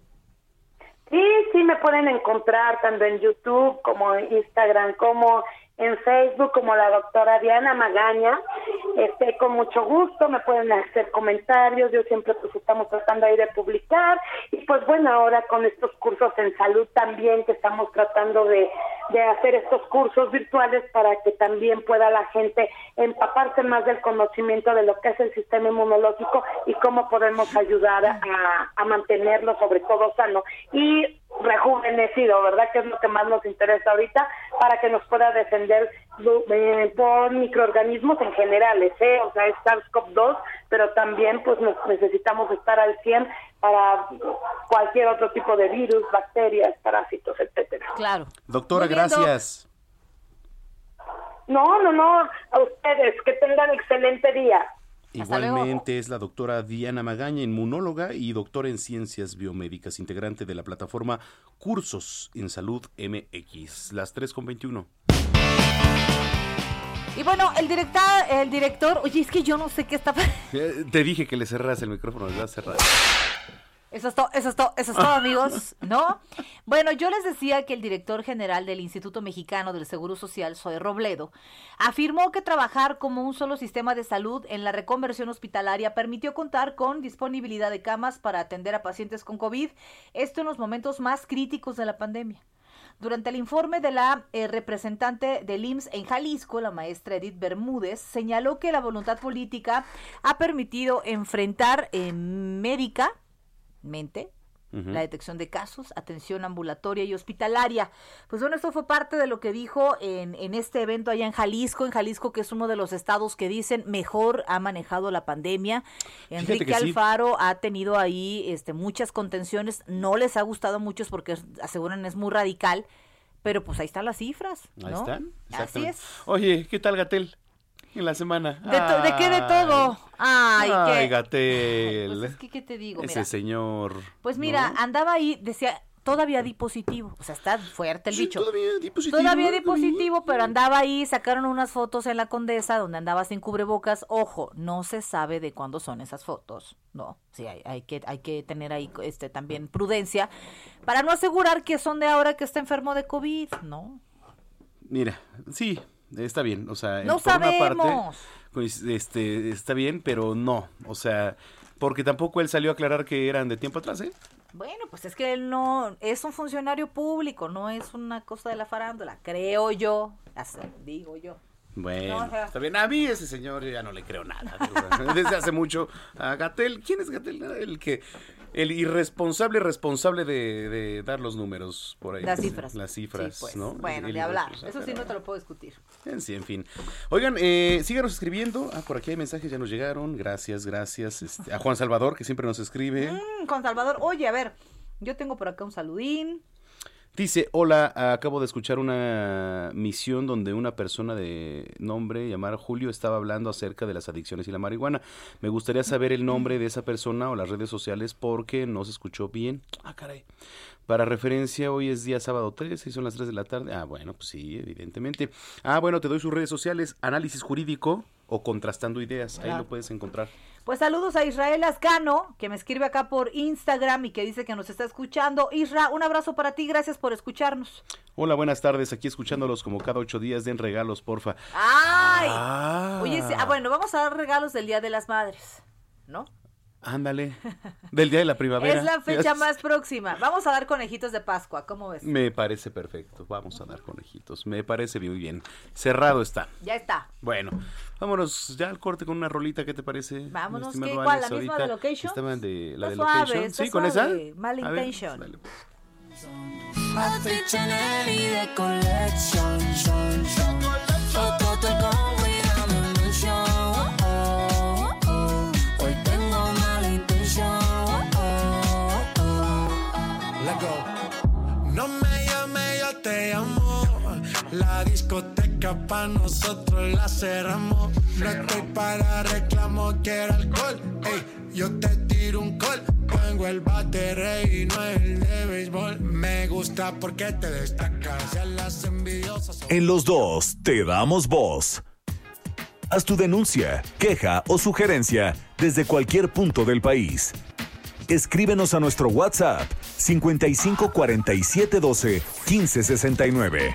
Sí, sí, me pueden encontrar tanto en YouTube como en Instagram, como en Facebook, como la doctora Diana Magaña. Este, con mucho gusto, me pueden hacer comentarios, yo siempre pues estamos tratando ahí de publicar. Y pues bueno, ahora con estos cursos en salud también, que estamos tratando de, de hacer estos cursos virtuales para que también pueda la gente empaparse más del conocimiento de lo que es el sistema inmunológico y cómo podemos ayudar a, a mantenerlo sobre todo sano y rejuvenecido, ¿verdad? Que es lo que más nos interesa ahorita para que nos pueda defender eh, por microorganismos en generales, ¿eh? O sea, es SARS-CoV-2, pero también pues nos necesitamos estar al 100 para cualquier otro tipo de virus, bacterias, parásitos, etcétera. Claro. Doctora, gracias. No, no, no, a ustedes, que tengan excelente día. Igualmente es la doctora Diana Magaña, inmunóloga y doctora en ciencias biomédicas, integrante de la plataforma Cursos en Salud MX, las 3 con 21. Y bueno, el director, el director, oye, es que yo no sé qué está. Eh, Te dije que le cerras el micrófono, ¿verdad? Cerrado. Eso es todo, eso es todo, eso es todo, amigos, ¿no? Bueno, yo les decía que el director general del Instituto Mexicano del Seguro Social, Zoe Robledo, afirmó que trabajar como un solo sistema de salud en la reconversión hospitalaria permitió contar con disponibilidad de camas para atender a pacientes con COVID, esto en los momentos más críticos de la pandemia. Durante el informe de la eh, representante del IMSS en Jalisco, la maestra Edith Bermúdez, señaló que la voluntad política ha permitido enfrentar eh, médica mente, la detección de casos, atención ambulatoria y hospitalaria. Pues bueno, esto fue parte de lo que dijo en, en este evento allá en Jalisco, en Jalisco que es uno de los estados que dicen mejor ha manejado la pandemia. Enrique sí. Alfaro ha tenido ahí este, muchas contenciones, no les ha gustado muchos porque aseguran es muy radical, pero pues ahí están las cifras. Ahí están. Así es. Oye, ¿qué tal Gatel? En la semana. ¿De, to- de qué de todo? Ay, Ay, qué. Gatel. Pues es que, ¿qué te digo? Ese Mira. señor. Pues mira, ¿no? andaba ahí, decía, todavía di positivo. O sea, está fuerte el bicho. Todavía di positivo. Todavía di positivo, pero andaba ahí, sacaron unas fotos en la Condesa donde andaba sin cubrebocas. Ojo, no se sabe de cuándo son esas fotos. No, sí, hay, hay que, hay que tener ahí este también prudencia para no asegurar que son de ahora que está enfermo de COVID, ¿no? Mira, sí, está bien. O sea, No parte, sabemos. pues, este, está bien, pero no. O sea, porque tampoco él salió a aclarar que eran de tiempo atrás, ¿eh? Bueno, pues es que él no es un funcionario público, no es una cosa de la farándula, creo yo, digo yo. Bueno, No, o sea- está bien. A mí ese señor ya no le creo nada. o sea, Desde hace mucho a Gatel. ¿Quién es Gatel? El que el irresponsable responsable de, de dar los números por ahí. Las cifras. Las cifras, Sí, pues, ¿no? Bueno, El de hablar, eso sí no te lo puedo discutir. En sí, en fin. Oigan, eh, síganos escribiendo. Ah, por aquí hay mensajes, ya nos llegaron. Gracias, gracias. Este, a Juan Salvador, que siempre nos escribe. Mm, con Salvador, oye, a ver, yo tengo por acá un saludín. Dice, hola, acabo de escuchar una misión donde una persona de nombre llamada Julio estaba hablando acerca de las adicciones y la marihuana. Me gustaría saber el nombre de esa persona o las redes sociales porque no se escuchó bien. Ah, caray. Para referencia, hoy es día sábado 13 y son las 3 de la tarde. Ah, bueno, pues sí, evidentemente. Ah, bueno, te doy sus redes sociales. Análisis jurídico, o contrastando ideas. Ahí lo puedes encontrar. Pues saludos a Israel Ascano, que me escribe acá por Instagram y que dice que nos está escuchando. Isra, un abrazo para ti, gracias por escucharnos. Hola, buenas tardes. Aquí escuchándolos como cada ocho días. Den regalos, porfa. ¡Ay! Ah. Oye, sí, ah, bueno, vamos a dar regalos del Día de las Madres, ¿no? Ándale. Del día de la primavera. Es la fecha más próxima. Vamos a dar conejitos de Pascua, ¿cómo ves? Me parece perfecto. Vamos a dar conejitos. Me parece muy bien. Cerrado está. Ya está. Bueno, vámonos ya al corte con una rolita, ¿qué te parece? Vámonos, ¿qué? ¿Cuál? ¿La misma de Location? Estaban de la Está de suave, Location. está Sí, con esa. suave. Mal A ver, Intention. dale. Discoteca pa' nosotros la cerramos. No estoy para reclamo, quiero alcohol. Ey, yo te tiro un call. Tengo el bate rey y no el de béisbol. Me gusta porque te destacas. A las envidiosas. En los dos te damos voz. Haz tu denuncia, queja o sugerencia desde cualquier punto del país. Escríbenos a nuestro WhatsApp 55 47 12 15 69.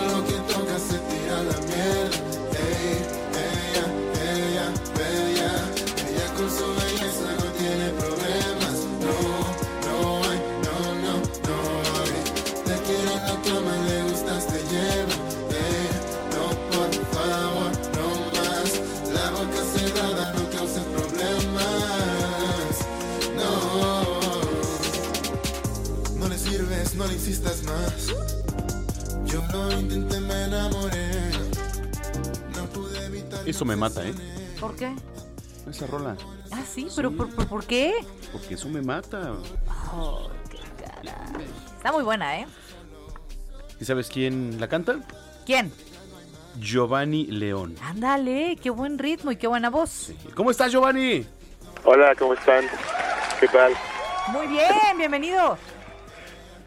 Insistas más. Yo lo intenté, me enamoré. No pude evitar. Eso me mata, ¿eh? ¿Por qué? Esa rola. Ah, sí, pero ¿por, por, por qué? Porque eso me mata. Oh, qué caray. Está muy buena, ¿eh? ¿Y sabes quién la canta? ¿Quién? Giovanni León. Ándale, qué buen ritmo y qué buena voz. ¿Cómo estás, Giovanni? Hola, ¿cómo están? ¿Qué tal? Muy bien, bienvenido.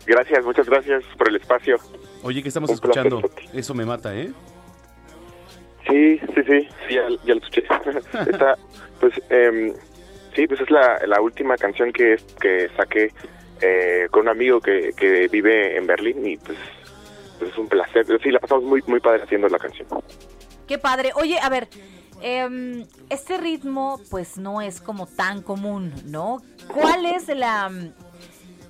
Gracias, muchas gracias por el espacio. Oye, ¿qué estamos Un placer. escuchando? Eso me mata, ¿eh? Sí, sí, sí, sí, ya, ya lo escuché. Está, pues, em, sí, pues es la, la última canción que, que saqué eh, con un amigo que, que vive en Berlín y pues, pues es un placer. Sí, la pasamos muy, muy padre haciendo la canción. Qué padre. Oye, a ver, em, este ritmo pues no es como tan común, ¿no? ¿Cuál es la,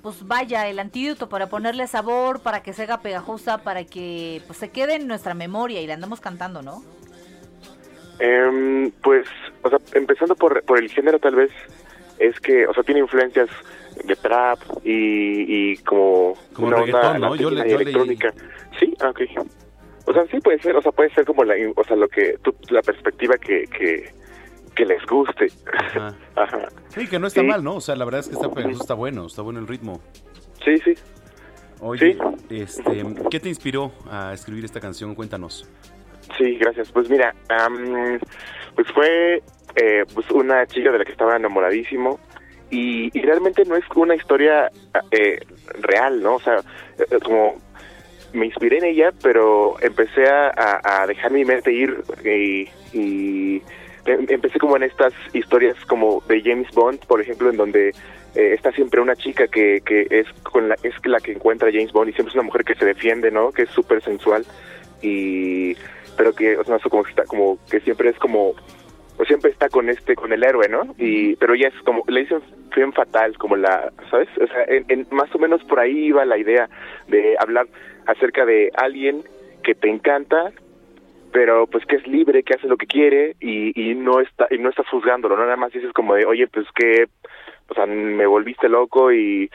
pues vaya, el antídoto para ponerle sabor, para que se haga pegajosa, para que pues se quede en nuestra memoria y la andamos cantando, ¿no? Em, pues, o sea, empezando por, por el género tal vez, es que, o sea, tiene influencias de trap y, y como, Como una onda ¿no? Yo le- y yo leí- electrónica. Sí, ah, ok. O sea, sí puede ser, o sea, puede ser como la, o sea, lo que, tú- la perspectiva que, que, que les guste. Ajá. Ajá. Sí, que no está Sí. mal, ¿no? O sea, la verdad es que está, pegajoso, está bueno, está bueno el ritmo. Sí, sí. Oye, este, ¿qué te inspiró a escribir esta canción? Cuéntanos. Sí, gracias. Pues mira, am, pues fue eh, pues una chica de la que estaba enamoradísimo y, y realmente no es una historia eh, real, ¿no? O sea, eh, como me inspiré en ella, pero empecé a, dejar mi mente ir y, y empecé como en estas historias como de James Bond, por ejemplo, en donde eh, está siempre una chica que, que es con la es la que encuentra a James Bond y siempre es una mujer que se defiende, ¿no? Que es súper sensual y pero que o sea, como que está como que siempre es como o siempre está con este con el héroe no y pero ella es como le dicen femme fatal como la sabes o sea en, en- más o menos por ahí iba la idea de hablar acerca de alguien que te encanta pero pues que es libre que hace lo que quiere y, y no está y no estás juzgándolo no nada más dices como de oye pues que o sea me volviste loco y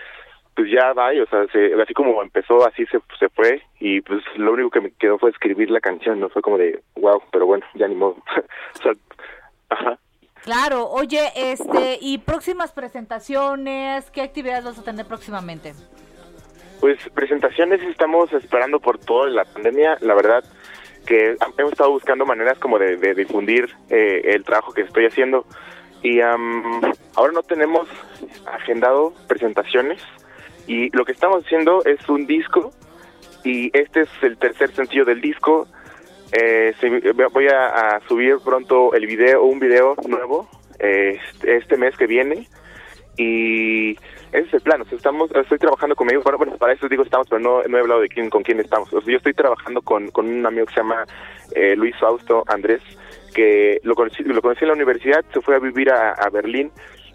pues ya va, o sea, se- así como empezó, así se, se fue, y pues lo único que me quedó fue escribir la canción, no fue como de, wow, pero bueno, ya ni modo. o sea, ajá. Claro, oye, este, y próximas presentaciones, ¿qué actividades vas a tener próximamente? Pues presentaciones estamos esperando por toda la pandemia, la verdad que hemos estado buscando maneras como de, de difundir eh, el trabajo que estoy haciendo. Y am, ahora no tenemos agendado presentaciones y lo que estamos haciendo es un disco y este es el tercer sencillo del disco. Eh, voy a, a subir pronto el video, un video nuevo eh, este mes que viene y ese es el plan. O sea, estamos, estoy trabajando con amigos. Bueno, para eso digo estamos, pero no, no he hablado de quién, con quién estamos. O sea, yo estoy trabajando con, un amigo que se llama eh, Luis Fausto Andrés, que lo conocí, lo conocí en la universidad, se fue a vivir a, a Berlín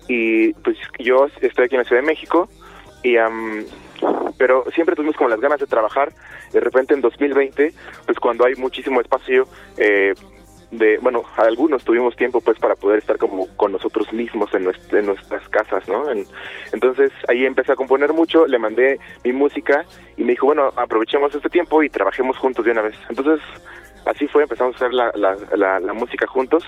y pues yo estoy aquí en la Ciudad de México y am, pero siempre tuvimos como las ganas de trabajar de repente en 2020 pues cuando hay muchísimo espacio eh, de bueno algunos tuvimos tiempo pues para poder estar como con nosotros mismos en, en nuestras casas no En- entonces ahí empecé a componer mucho le mandé mi música y me dijo bueno aprovechemos este tiempo y trabajemos juntos de una vez entonces así fue empezamos a hacer la, la, la- la música juntos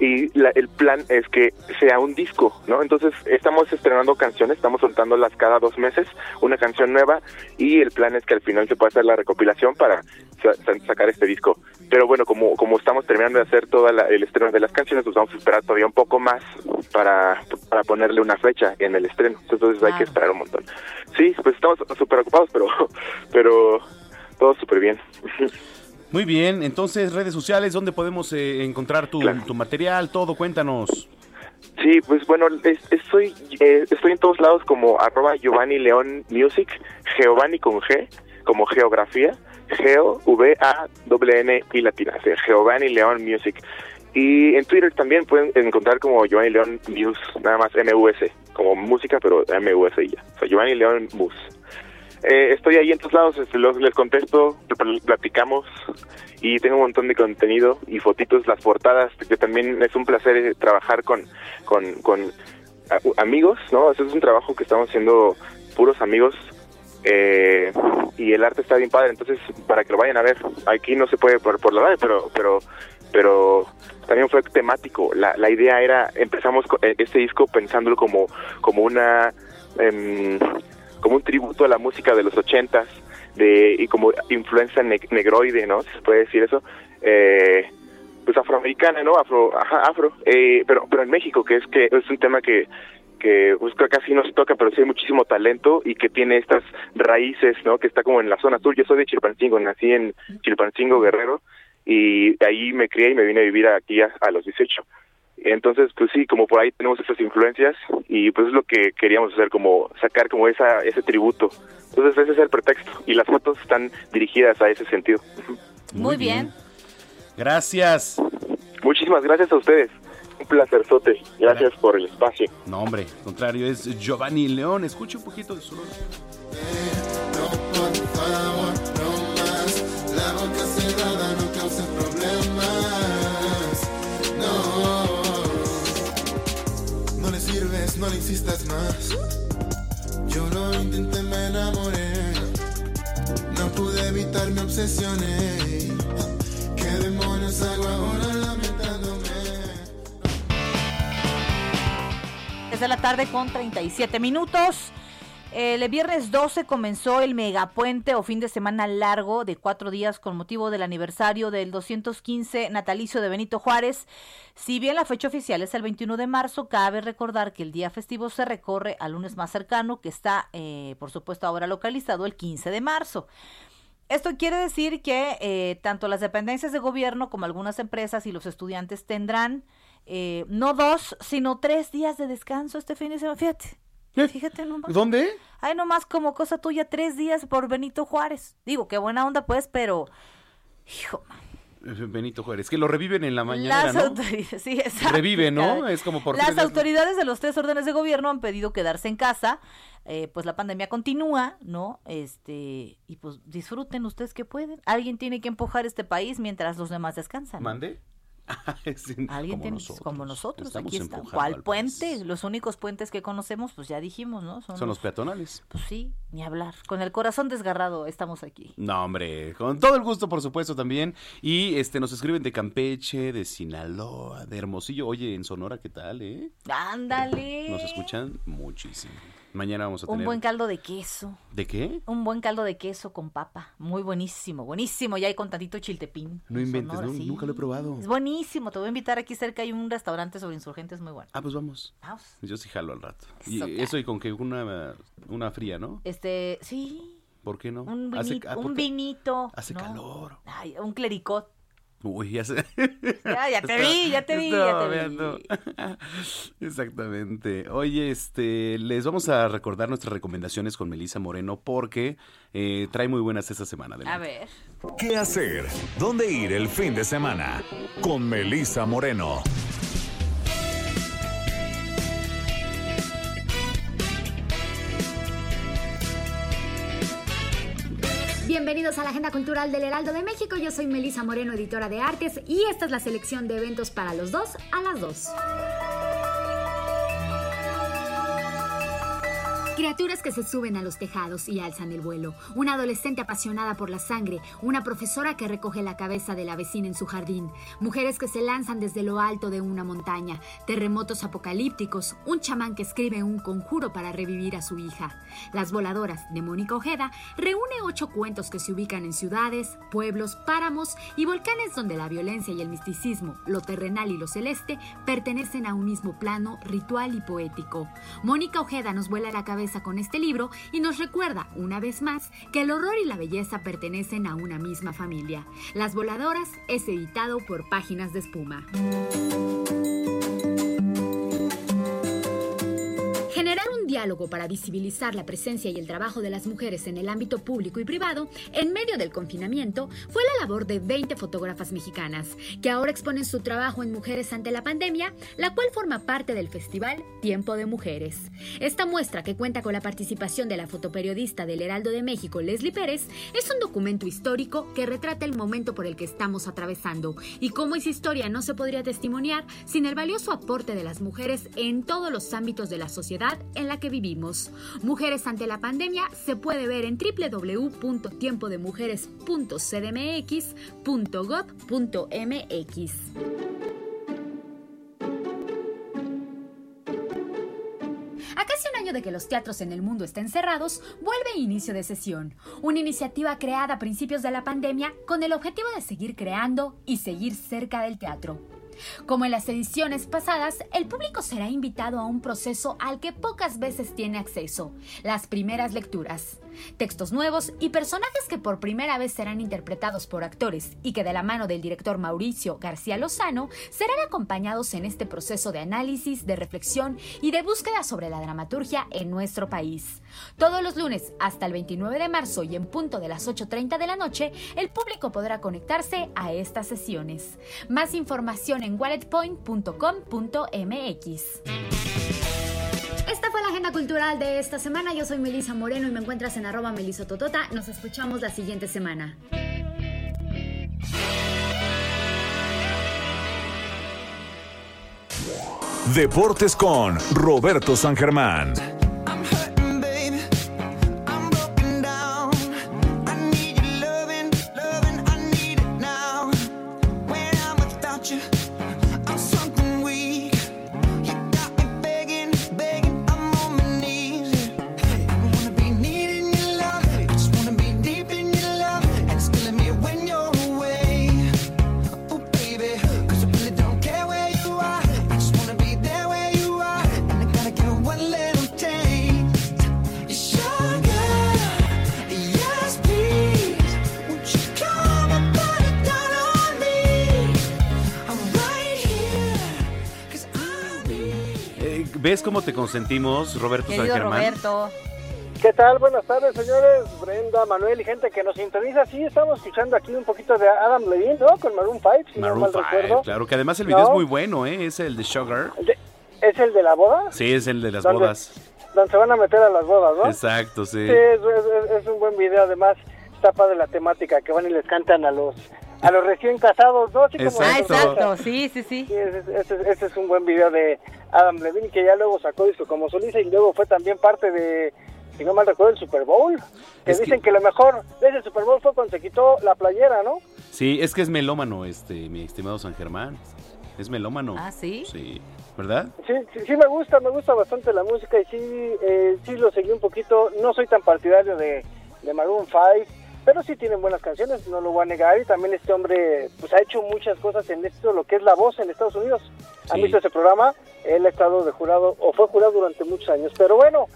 y la- el plan es que sea un disco, ¿no? Entonces estamos estrenando canciones, estamos soltándolas cada dos meses, una canción nueva y el plan es que al final se pueda hacer la recopilación para sa- sa- sacar este disco. Pero bueno, como como estamos terminando de hacer todo el estreno de las canciones, pues vamos a esperar todavía un poco más para, para ponerle una fecha en el estreno. Entonces hay que esperar un montón. Sí, pues estamos súper ocupados, pero, pero todo súper bien. Muy bien, entonces redes sociales, ¿dónde podemos eh, encontrar tu, tu material? Todo, cuéntanos. Sí, pues bueno, es- estoy eh, estoy en todos lados como arroba Giovanni León Music, Giovanni con G, como geografía, Geo, V, A, W, N y latina, o sea, Giovanni León Music. Y en Twitter también pueden encontrar como Giovanni León Mus, nada más M-U-S, como música, pero M-U-S y ya. O sea, Giovanni León Mus. Eh, estoy ahí en todos lados, este, los- les contesto, pl- platicamos y tengo un montón de contenido y fotitos, las portadas, que también es un placer eh, trabajar con, con, amigos, ¿no? Ese es un trabajo que estamos haciendo puros amigos eh, y el arte está bien padre, entonces para que lo vayan a ver, aquí no se puede por, por la radio, pero, pero, pero también fue temático. La, la idea era, empezamos eh, este disco pensándolo como, como una, em, como un tributo a la música de los ochentas, de, y como influencia ne- negroide, ¿no? Se puede decir eso. Eh, pues afroamericana, ¿no? Afro, ajá, afro, eh, pero, pero en México, que es que es un tema que, que pues, casi no se toca, pero sí hay muchísimo talento y que tiene estas raíces, ¿no? Que está como en la zona sur. Yo soy de Chilpancingo, nací en Chilpancingo, Guerrero, y ahí me crié y me vine a vivir aquí a los 18. Entonces, pues sí, como por ahí tenemos esas influencias y pues es lo que queríamos hacer, como sacar como esa ese tributo. Entonces ese es el pretexto y las fotos están dirigidas a ese sentido. Muy bien. Gracias. Muchísimas gracias a ustedes. Un placer, Sote. Gracias por el espacio. No, hombre, al contrario, es Giovanni León. Escuche un poquito de su no le insistas más. Yo lo intenté, me enamoré. No pude evitar, me obsesioné. ¿Qué demonios hago ahora lamentándome? Desde la tarde con 37 minutos. El viernes 12 comenzó el megapuente o fin de semana largo de cuatro días con motivo del aniversario del 215 natalicio de Benito Juárez. Si bien la fecha oficial es el 21 de marzo, cabe recordar que el día festivo se recorre al lunes más cercano, que está, eh, por supuesto, ahora localizado el 15 de marzo. Esto quiere decir que eh, tanto las dependencias de gobierno como algunas empresas y los estudiantes tendrán eh, no dos, sino tres días de descanso este fin de semana. Fíjate. Fíjate nomás. ¿Dónde? Ay, nomás como cosa tuya, tres días por Benito Juárez. Digo, qué buena onda, pues, pero. Hijo, man, Benito Juárez, que lo reviven en la mañana, las ¿no? autoridades. Sí, exacto. Revive, ¿no? Es como por Las autoridades de los tres órdenes de gobierno han pedido quedarse en casa. eh, pues la pandemia continúa, ¿no? Este. Y pues disfruten ustedes que pueden. Alguien tiene que empujar este país mientras los demás descansan. ¿Mande? Sí, Alguien como tiene, nosotros. como nosotros, Estamos aquí está. ¿Cuál puente? Los únicos puentes que conocemos, pues ya dijimos, ¿no? Son los peatonales. Pues sí, ni hablar. Con el corazón desgarrado estamos aquí. No, hombre, con todo el gusto, por supuesto, también. Y este nos escriben de Campeche, de Sinaloa, de Hermosillo. Oye, en Sonora, ¿qué tal, eh? Ándale. Nos escuchan muchísimo. Mañana vamos a Un tener... buen caldo de queso. ¿De qué? Un buen caldo de queso con papa. Muy buenísimo, buenísimo. Ya hay con tantito chiltepín. No inventes, Sonora, ¿no? sí. nunca lo he probado. Es buenísimo. Te voy a invitar aquí cerca. Hay un restaurante sobre insurgentes muy bueno. Ah, pues vamos. Vamos. Yo sí jalo al rato. Eso, y eso y con que una, una fría, ¿no? Este, sí. ¿Por qué no? Un Hace- ah, un vinito. Hace ¿no? calor. Ay, un clericot. Uy, ya sé. Ya, ya te vi, ya te vi, ya te vi. viendo. Exactamente. Oye, este, les vamos a recordar nuestras recomendaciones con Melissa Moreno porque eh, trae muy buenas esta semana. A adelante. ver. ¿Qué hacer? ¿Dónde ir el fin de semana? Con Melissa Moreno. Bienvenidos a la Agenda Cultural del Heraldo de México. Yo soy Melisa Moreno, editora de artes, y esta es la selección de eventos para los dos a las dos. Criaturas que se suben a los tejados y alzan el vuelo. Una adolescente apasionada por la sangre. Una profesora que recoge la cabeza de la vecina en su jardín. Mujeres que se lanzan desde lo alto de una montaña. Terremotos apocalípticos. Un chamán que escribe un conjuro para revivir a su hija. Las voladoras de Mónica Ojeda reúne ocho cuentos que se ubican en ciudades, pueblos, páramos y volcanes donde la violencia y el misticismo, lo terrenal y lo celeste, pertenecen a un mismo plano ritual y poético. Mónica Ojeda nos vuela la cabeza con este libro y nos recuerda, una vez más, que el horror y la belleza pertenecen a una misma familia. Las Voladoras es editado por Páginas de Espuma. Generar un diálogo para visibilizar la presencia y el trabajo de las mujeres en el ámbito público y privado en medio del confinamiento fue la labor de 20 fotógrafas mexicanas, que ahora exponen su trabajo en Mujeres ante la pandemia, la cual forma parte del festival Tiempo de Mujeres. Esta muestra, que cuenta con la participación de la fotoperiodista del Heraldo de México, Leslie Pérez, es un documento histórico que retrata el momento por el que estamos atravesando y cómo esa historia no se podría testimoniar sin el valioso aporte de las mujeres en todos los ámbitos de la sociedad en la que vivimos. Mujeres ante la pandemia se puede ver en www.tiempodemujeres.cdmx.gov.mx. A casi un año de que los teatros en el mundo estén cerrados, vuelve Inicio de Sesión, una iniciativa creada a principios de la pandemia con el objetivo de seguir creando y seguir cerca del teatro. Como en las ediciones pasadas, el público será invitado a un proceso al que pocas veces tiene acceso, las primeras lecturas. Textos nuevos y personajes que por primera vez serán interpretados por actores y que de la mano del director Mauricio García Lozano serán acompañados en este proceso de análisis, de reflexión y de búsqueda sobre la dramaturgia en nuestro país. Todos los lunes hasta el 29 de marzo y en punto de las 8.30 de la noche, el público podrá conectarse a estas sesiones. Más información en walletpoint.com.mx. Esta fue la agenda cultural de esta semana. Yo soy Melisa Moreno y me encuentras en arroba melisototota. Nos escuchamos la siguiente semana. Deportes con Roberto San Germán. ¿Ves cómo te consentimos, Roberto San Querido Germán? Roberto. ¿Qué tal? Buenas tardes, señores. Brenda, Manuel y gente que nos sintoniza. Sí, estamos escuchando aquí un poquito de Adam Levine, ¿no? Con Maroon 5, si no Maroon mal 5, recuerdo. claro, que además el video ¿No? es muy bueno, ¿eh? Es el de Sugar. ¿Es el de la boda? Sí, es el de las bodas. Donde se van a meter a las bodas, ¿no? Exacto, sí. Sí, es, es- es un buen video. Además, está padre la temática, que van y les cantan a los a los recién casados, ¿no? Así como Ah, exacto, sí, sí, sí. ese es un buen video de Adam Levine, que ya luego sacó disco como solista y luego fue también parte de, si no mal recuerdo, el Super Bowl. Que Es que- dicen que... lo mejor de ese Super Bowl fue cuando se quitó la playera, ¿no? Sí, es que es melómano, este, mi estimado San Germán. Es melómano. Ah, ¿sí? Sí. ¿verdad? Sí, sí, sí me gusta, me gusta bastante la música y sí, eh, sí lo seguí un poquito. No soy tan partidario de, de Maroon 5, pero sí tienen buenas canciones, no lo voy a negar. Y también este hombre pues ha hecho muchas cosas en esto, lo que es la voz en Estados Unidos. ¿Han Sí. visto ese programa? Él ha estado de jurado, o fue jurado durante muchos años. Pero bueno,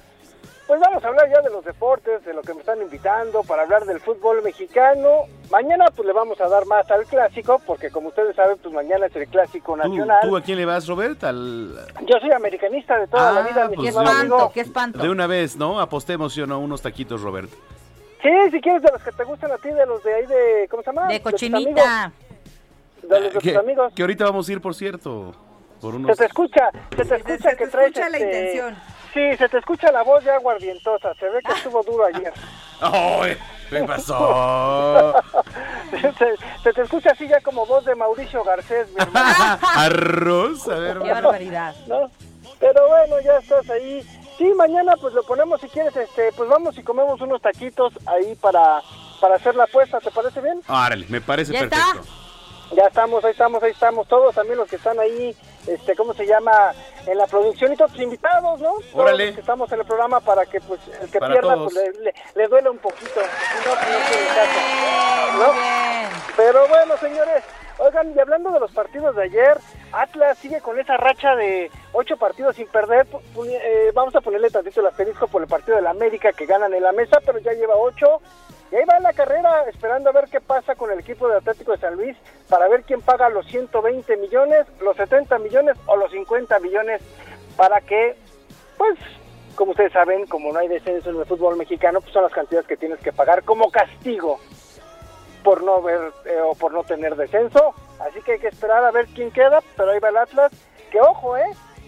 pues vamos a hablar ya de los deportes, de lo que me están invitando para hablar del fútbol mexicano. Mañana pues le vamos a dar más al clásico, porque como ustedes saben, pues mañana es el clásico ¿Tú, nacional. tú a quién le vas, Robert? Al... Yo soy americanista de toda la vida, mi pues estimado amigo. De una vez, ¿no? Apostemos, ¿sí o no? Unos taquitos, Robert. Sí, si quieres de los que te gustan a ti, de los de ahí de, ¿cómo se llama? De tus cochinita. amigos. De los de que, tus amigos. que ahorita vamos a ir, por cierto, por Se unos... te escucha, se te escucha que traes escucha la este- intención. Sí, se te escucha la voz ya aguardientosa, se ve que estuvo duro ayer. ¡Ay! ¿Qué pasó? se, se te escucha así ya como voz de Mauricio Garcés, mi hermano. Arroz, a ver. Qué barbaridad. ¿no? Pero bueno, ya estás ahí. Sí, mañana pues lo ponemos si quieres, este, pues vamos y comemos unos taquitos ahí para, para hacer la apuesta, ¿te parece bien? Árale, me parece ¿Ya está? perfecto. Ya estamos, ahí estamos, ahí estamos, todos también los que están ahí, este, ¿cómo se llama? En la producción y todos los invitados, ¿no? Todos Órale. los que estamos en el programa para que pues el que Para pierda todos. pues le, le, le duele un poquito. No, pues. Pero bueno, señores, oigan, y hablando de los partidos de ayer, Atlas sigue con esa racha de ocho partidos sin perder. Eh, vamos a ponerle tantito el asterisco por el partido de la América que ganan en la mesa, pero ya lleva ocho. Y ahí va la carrera, esperando a ver qué pasa con el equipo de Atlético de San Luis, para ver quién paga los 120 millones, los 70 millones o los 50 millones, para que, pues, como ustedes saben, como no hay descenso en el fútbol mexicano, pues son las cantidades que tienes que pagar como castigo por no ver eh, o por no tener descenso. Así que hay que esperar a ver quién queda, pero ahí va el Atlas. Que ojo, ¿eh?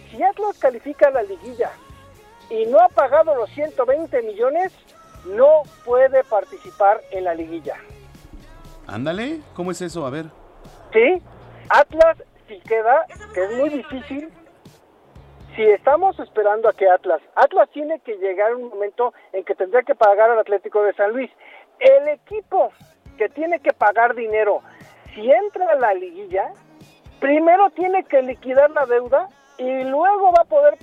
Si Atlas califica a la liguilla y no ha pagado los 120 millones, no puede participar en la liguilla. Ándale, ¿cómo es eso? A ver. ¿Sí? Atlas, si queda, que es muy difícil, si estamos esperando a que Atlas, Atlas tiene que llegar un momento en que tendría que pagar al Atlético de San Luis. El equipo que tiene que pagar dinero, si entra a la liguilla, primero tiene que liquidar la deuda y luego va a poder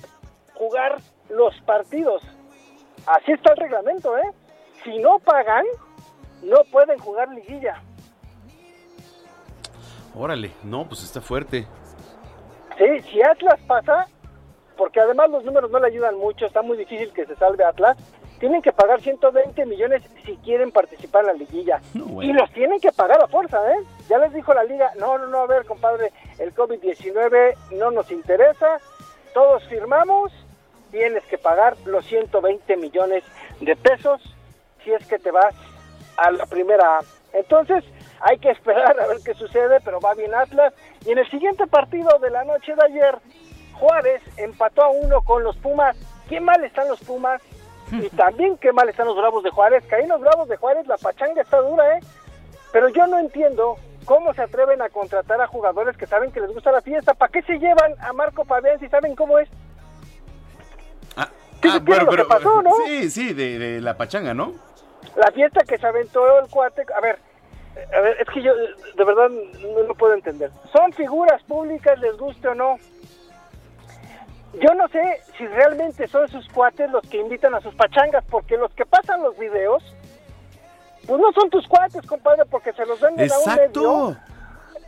jugar los partidos. Así está el reglamento, ¿eh? Si no pagan, no pueden jugar liguilla. Órale, no, pues está fuerte. Sí, si Atlas pasa, porque además los números no le ayudan mucho, está muy difícil que se salve Atlas, tienen que pagar 120 millones si quieren participar en la liguilla. Y los tienen que pagar a fuerza, ¿eh? Ya les dijo la liga, no, no, no, a ver, compadre, el COVID-19 no nos interesa, todos firmamos, tienes que pagar los 120 millones de pesos si es que te vas a la primera A. Entonces, hay que esperar a ver qué sucede, pero va bien Atlas. Y en el siguiente partido de la noche de ayer, Juárez empató a uno con los Pumas. Qué mal están los Pumas. Y también qué mal están los Bravos de Juárez. Que ahí los Bravos de Juárez, la pachanga está dura, ¿eh? Pero yo no entiendo cómo se atreven a contratar a jugadores que saben que les gusta la fiesta. ¿Para qué se llevan a Marco Fabián si saben cómo es? Ah, supieron lo que pasó, ¿no? Sí, sí, de, de la pachanga, ¿no? La fiesta que se aventó el cuate, a ver, a ver, es que yo de verdad no lo puedo entender. Son figuras públicas, les guste o no. Yo no sé si realmente son sus cuates los que invitan a sus pachangas, porque los que pasan los videos, pues no son tus cuates, compadre, porque se los venden a un medio,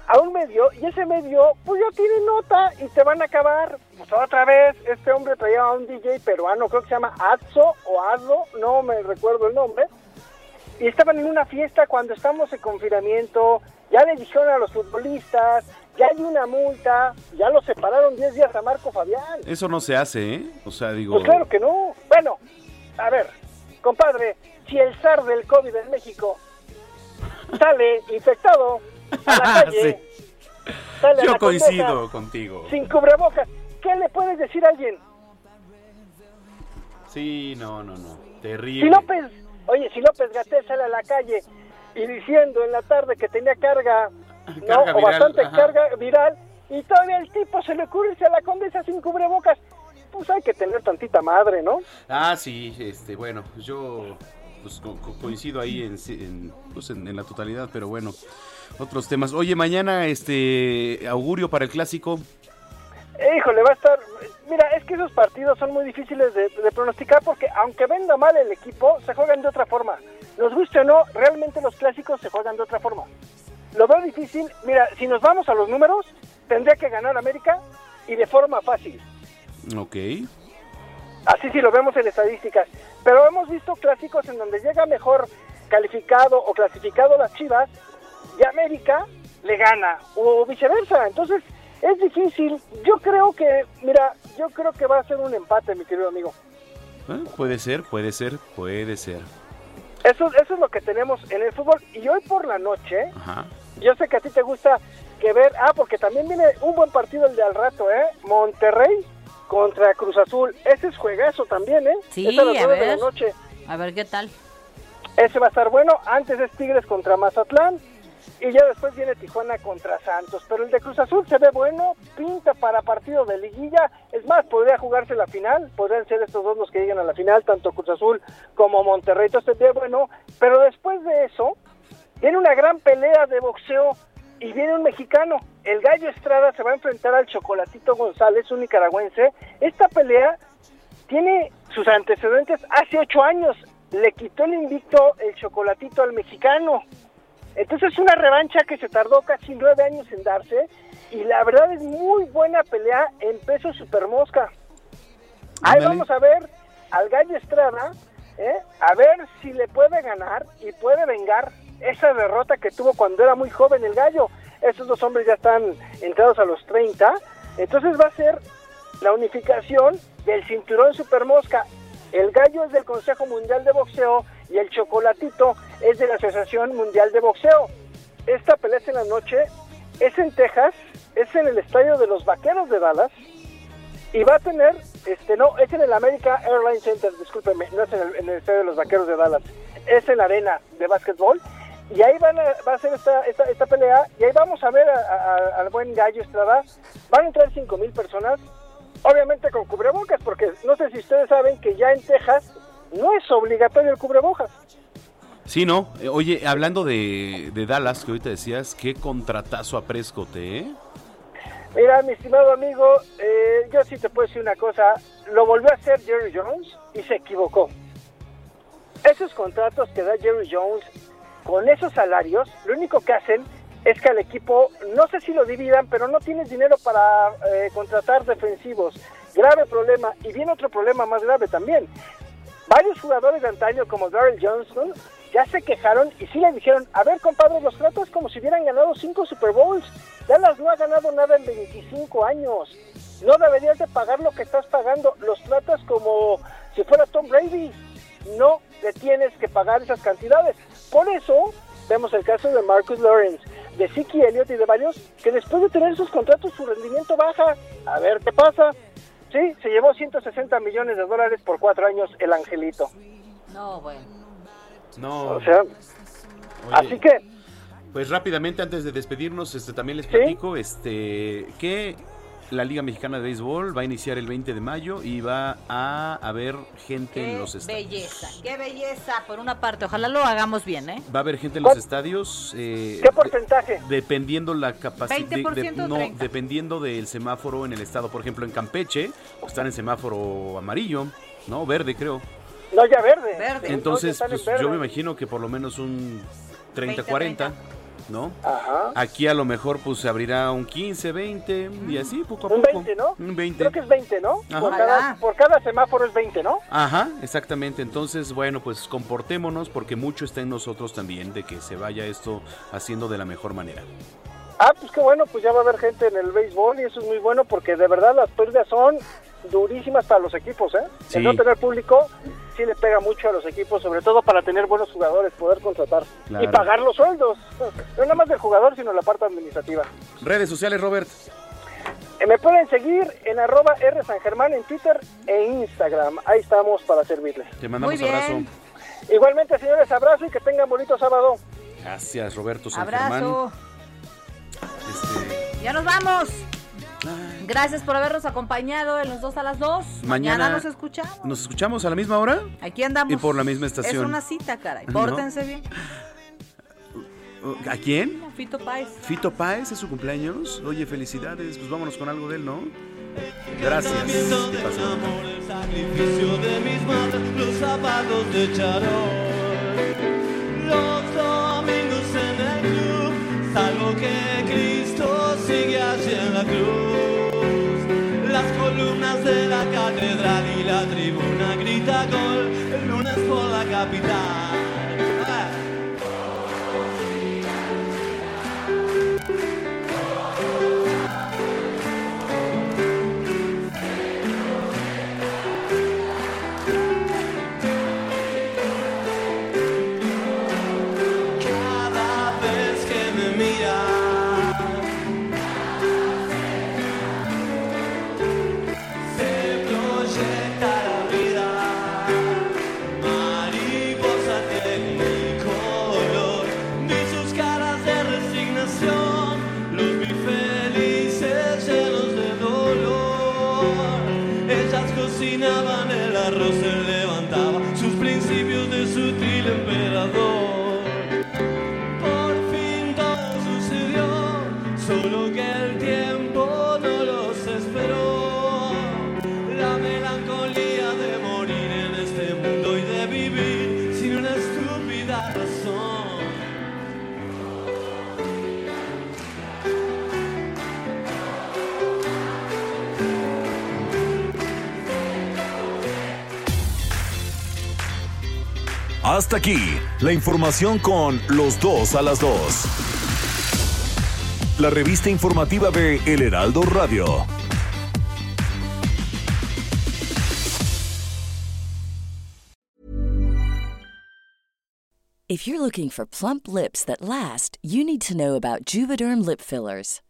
a un medio, y ese medio, pues ya tiene nota y te van a acabar. Pues otra vez, este hombre traía a un DJ peruano, creo que se llama Azo o Azo, no me recuerdo el nombre, y estaban en una fiesta cuando estamos en confinamiento, ya le dijeron a los futbolistas, ya hay una multa, ya lo separaron 10 días a Marco Fabián. Eso no se hace, ¿eh? O sea, digo... Pues claro que no. Bueno, a ver, compadre, si el zar del COVID en México sale infectado a la calle, sale a Yo la coincido contigo. sin cubrebocas, ¿qué le puedes decir a alguien? Sí, no, no, no. Si Terrible. López, oye, si López Gatel sale a la calle y diciendo en la tarde que tenía carga, ¿no? O bastante ajá. carga viral, y todavía el tipo se le ocurre irse a la condesa sin cubrebocas, pues hay que tener tantita madre, ¿no? Ah, sí, este, bueno, yo pues, co- co- coincido ahí en, en, pues, en- en la totalidad, pero bueno, otros temas. Oye, mañana, este, augurio para el clásico. Híjole, va a estar. Mira, es que esos partidos son muy difíciles de, de pronosticar porque, aunque venda mal el equipo, se juegan de otra forma. Nos guste o no, realmente los clásicos se juegan de otra forma. Lo veo difícil. Mira, si nos vamos a los números, tendría que ganar América y de forma fácil. Ok. Así sí lo vemos en estadísticas. Pero hemos visto clásicos en donde llega mejor calificado o clasificado las Chivas y América le gana o viceversa. Entonces es difícil. Yo creo que, mira, yo creo que va a ser un empate, mi querido amigo. Eh, Puede ser, puede ser, puede ser. Eso, eso es lo que tenemos en el fútbol. Y hoy por la noche, Ajá. Yo sé que a ti te gusta que ver, ah, porque también viene un buen partido el de al rato, ¿eh? Monterrey contra Cruz Azul. Ese es juegazo también, ¿eh? Sí, Es a las a nueve de ver. la noche. A ver qué tal. Ese va a estar bueno. Antes es Tigres contra Mazatlán. Y ya después viene Tijuana contra Santos. Pero el de Cruz Azul se ve bueno. Pinta para partido de liguilla. Es más, podría jugarse la final. Podrían ser estos dos los que lleguen a la final. Tanto Cruz Azul como Monterrey. Entonces se ve bueno. Pero después de eso, viene una gran pelea de boxeo. Y viene un mexicano. El Gallo Estrada se va a enfrentar al Chocolatito González, un nicaragüense. Esta pelea tiene sus antecedentes hace ocho años. Le quitó el invicto el chocolatito al mexicano. Entonces es una revancha que se tardó casi nueve años en darse. Y la verdad es muy buena pelea en peso supermosca. Ahí vamos a ver al Gallo Estrada, ¿eh? a ver si le puede ganar y puede vengar esa derrota que tuvo cuando era muy joven el Gallo. Esos dos hombres ya están entrados a los 30. Entonces va a ser la unificación del cinturón supermosca. El gallo es del Consejo Mundial de Boxeo y el chocolatito es de la Asociación Mundial de Boxeo. Esta pelea es en la noche, es en Texas, es en el estadio de los Vaqueros de Dallas y va a tener, este no, es en el America Airlines Center, discúlpeme, no es en el, en el estadio de los Vaqueros de Dallas, es en la arena de básquetbol y ahí van a, va a ser esta, esta, esta pelea y ahí vamos a ver a- a- al buen gallo Estrada, van a entrar 5 mil personas, obviamente con cubrebocas, porque no sé si ustedes saben que ya en Texas no es obligatorio el cubrebocas. Sí, ¿no? Eh, Oye, hablando de, de Dallas, que ahorita decías, qué contratazo a Prescott, ¿eh? Mira, mi estimado amigo, eh, yo sí te puedo decir una cosa, lo volvió a hacer Jerry Jones y se equivocó. Esos contratos que da Jerry Jones con esos salarios, lo único que hacen es que al equipo, no sé si lo dividan, pero no tienes dinero para eh, contratar defensivos. Grave problema. Y viene otro problema más grave también. Varios jugadores de antaño como Darrell Johnson ya se quejaron y sí le dijeron, a ver compadre, los tratas como si hubieran ganado cinco Super Bowls. Dallas no ha ganado nada en 25 años. No deberías de pagar lo que estás pagando. Los tratas como si fuera Tom Brady. No le tienes que pagar esas cantidades. Por eso vemos el caso de Marcus Lawrence, de Siki Elliott y de varios que después de tener sus contratos su rendimiento baja. A ver qué pasa. Sí, se llevó 160 millones de dólares por cuatro años el angelito. No, bueno. No. O sea, Oye, así que Pues rápidamente, antes de despedirnos, este también les platico este, que la Liga Mexicana de Béisbol va a iniciar el 20 de mayo y va a haber gente en los estadios. belleza, qué belleza, por una parte. Ojalá lo hagamos bien, ¿eh? Va a haber gente en los estadios. eh, ¿qué porcentaje? Dependiendo la capacidad, 20% no, 30. dependiendo del semáforo en el estado. Por ejemplo, en Campeche pues, están en semáforo amarillo, no, verde creo. No, ya verde. Verde. Entonces, en pues, verde. yo me imagino que por lo menos un 30-40, ¿no? Ajá. Aquí a lo mejor pues se abrirá un 15, 20 y así poco a Un poco. 20, ¿no? Un 20. Creo que es 20, ¿no? Ajá. Por cada, por cada semáforo es 20, ¿no? Ajá, exactamente. Entonces, bueno, pues comportémonos porque mucho está en nosotros también de que se vaya esto haciendo de la mejor manera. Ah, pues qué bueno, pues ya va a haber gente en el béisbol y eso es muy bueno porque de verdad las pérdidas son durísimas para los equipos, ¿eh? Sí. El no tener público sí le pega mucho a los equipos, sobre todo para tener buenos jugadores, poder contratar Claro. y pagar los sueldos. No nada más del jugador, sino la parte administrativa. Redes sociales, Robert. Eh, Me pueden seguir en arroba R San Germán en Twitter e Instagram. Ahí estamos para servirles. Te mandamos Muy bien. abrazo. Igualmente, señores, abrazo y que tengan bonito sábado. Gracias, Roberto San Germán. Abrazo. Este, Ya nos vamos. Gracias por habernos acompañado en los dos a las dos. Mañana, Mañana nos escuchamos. ¿Nos escuchamos a la misma hora? Aquí andamos. Y por la misma estación. Es una cita, caray. ¿No? Pórtense bien. ¿A quién? Fito Páez. Fito Páez es su cumpleaños. Oye, felicidades. Pues vámonos con algo de él, ¿no? Gracias. ¿Qué pasó? sacrificio de mis manos, los zapatos de charol. Los domingos en el club, salvo que Cristo sigue allí en la cruz. De la catedral y la tribuna grita gol, el lunes por la capital. Hasta aquí, la información con los dos a las dos. La revista informativa de El Heraldo Radio. If you're looking for plump lips that last, you need to know about Juvederm lip fillers.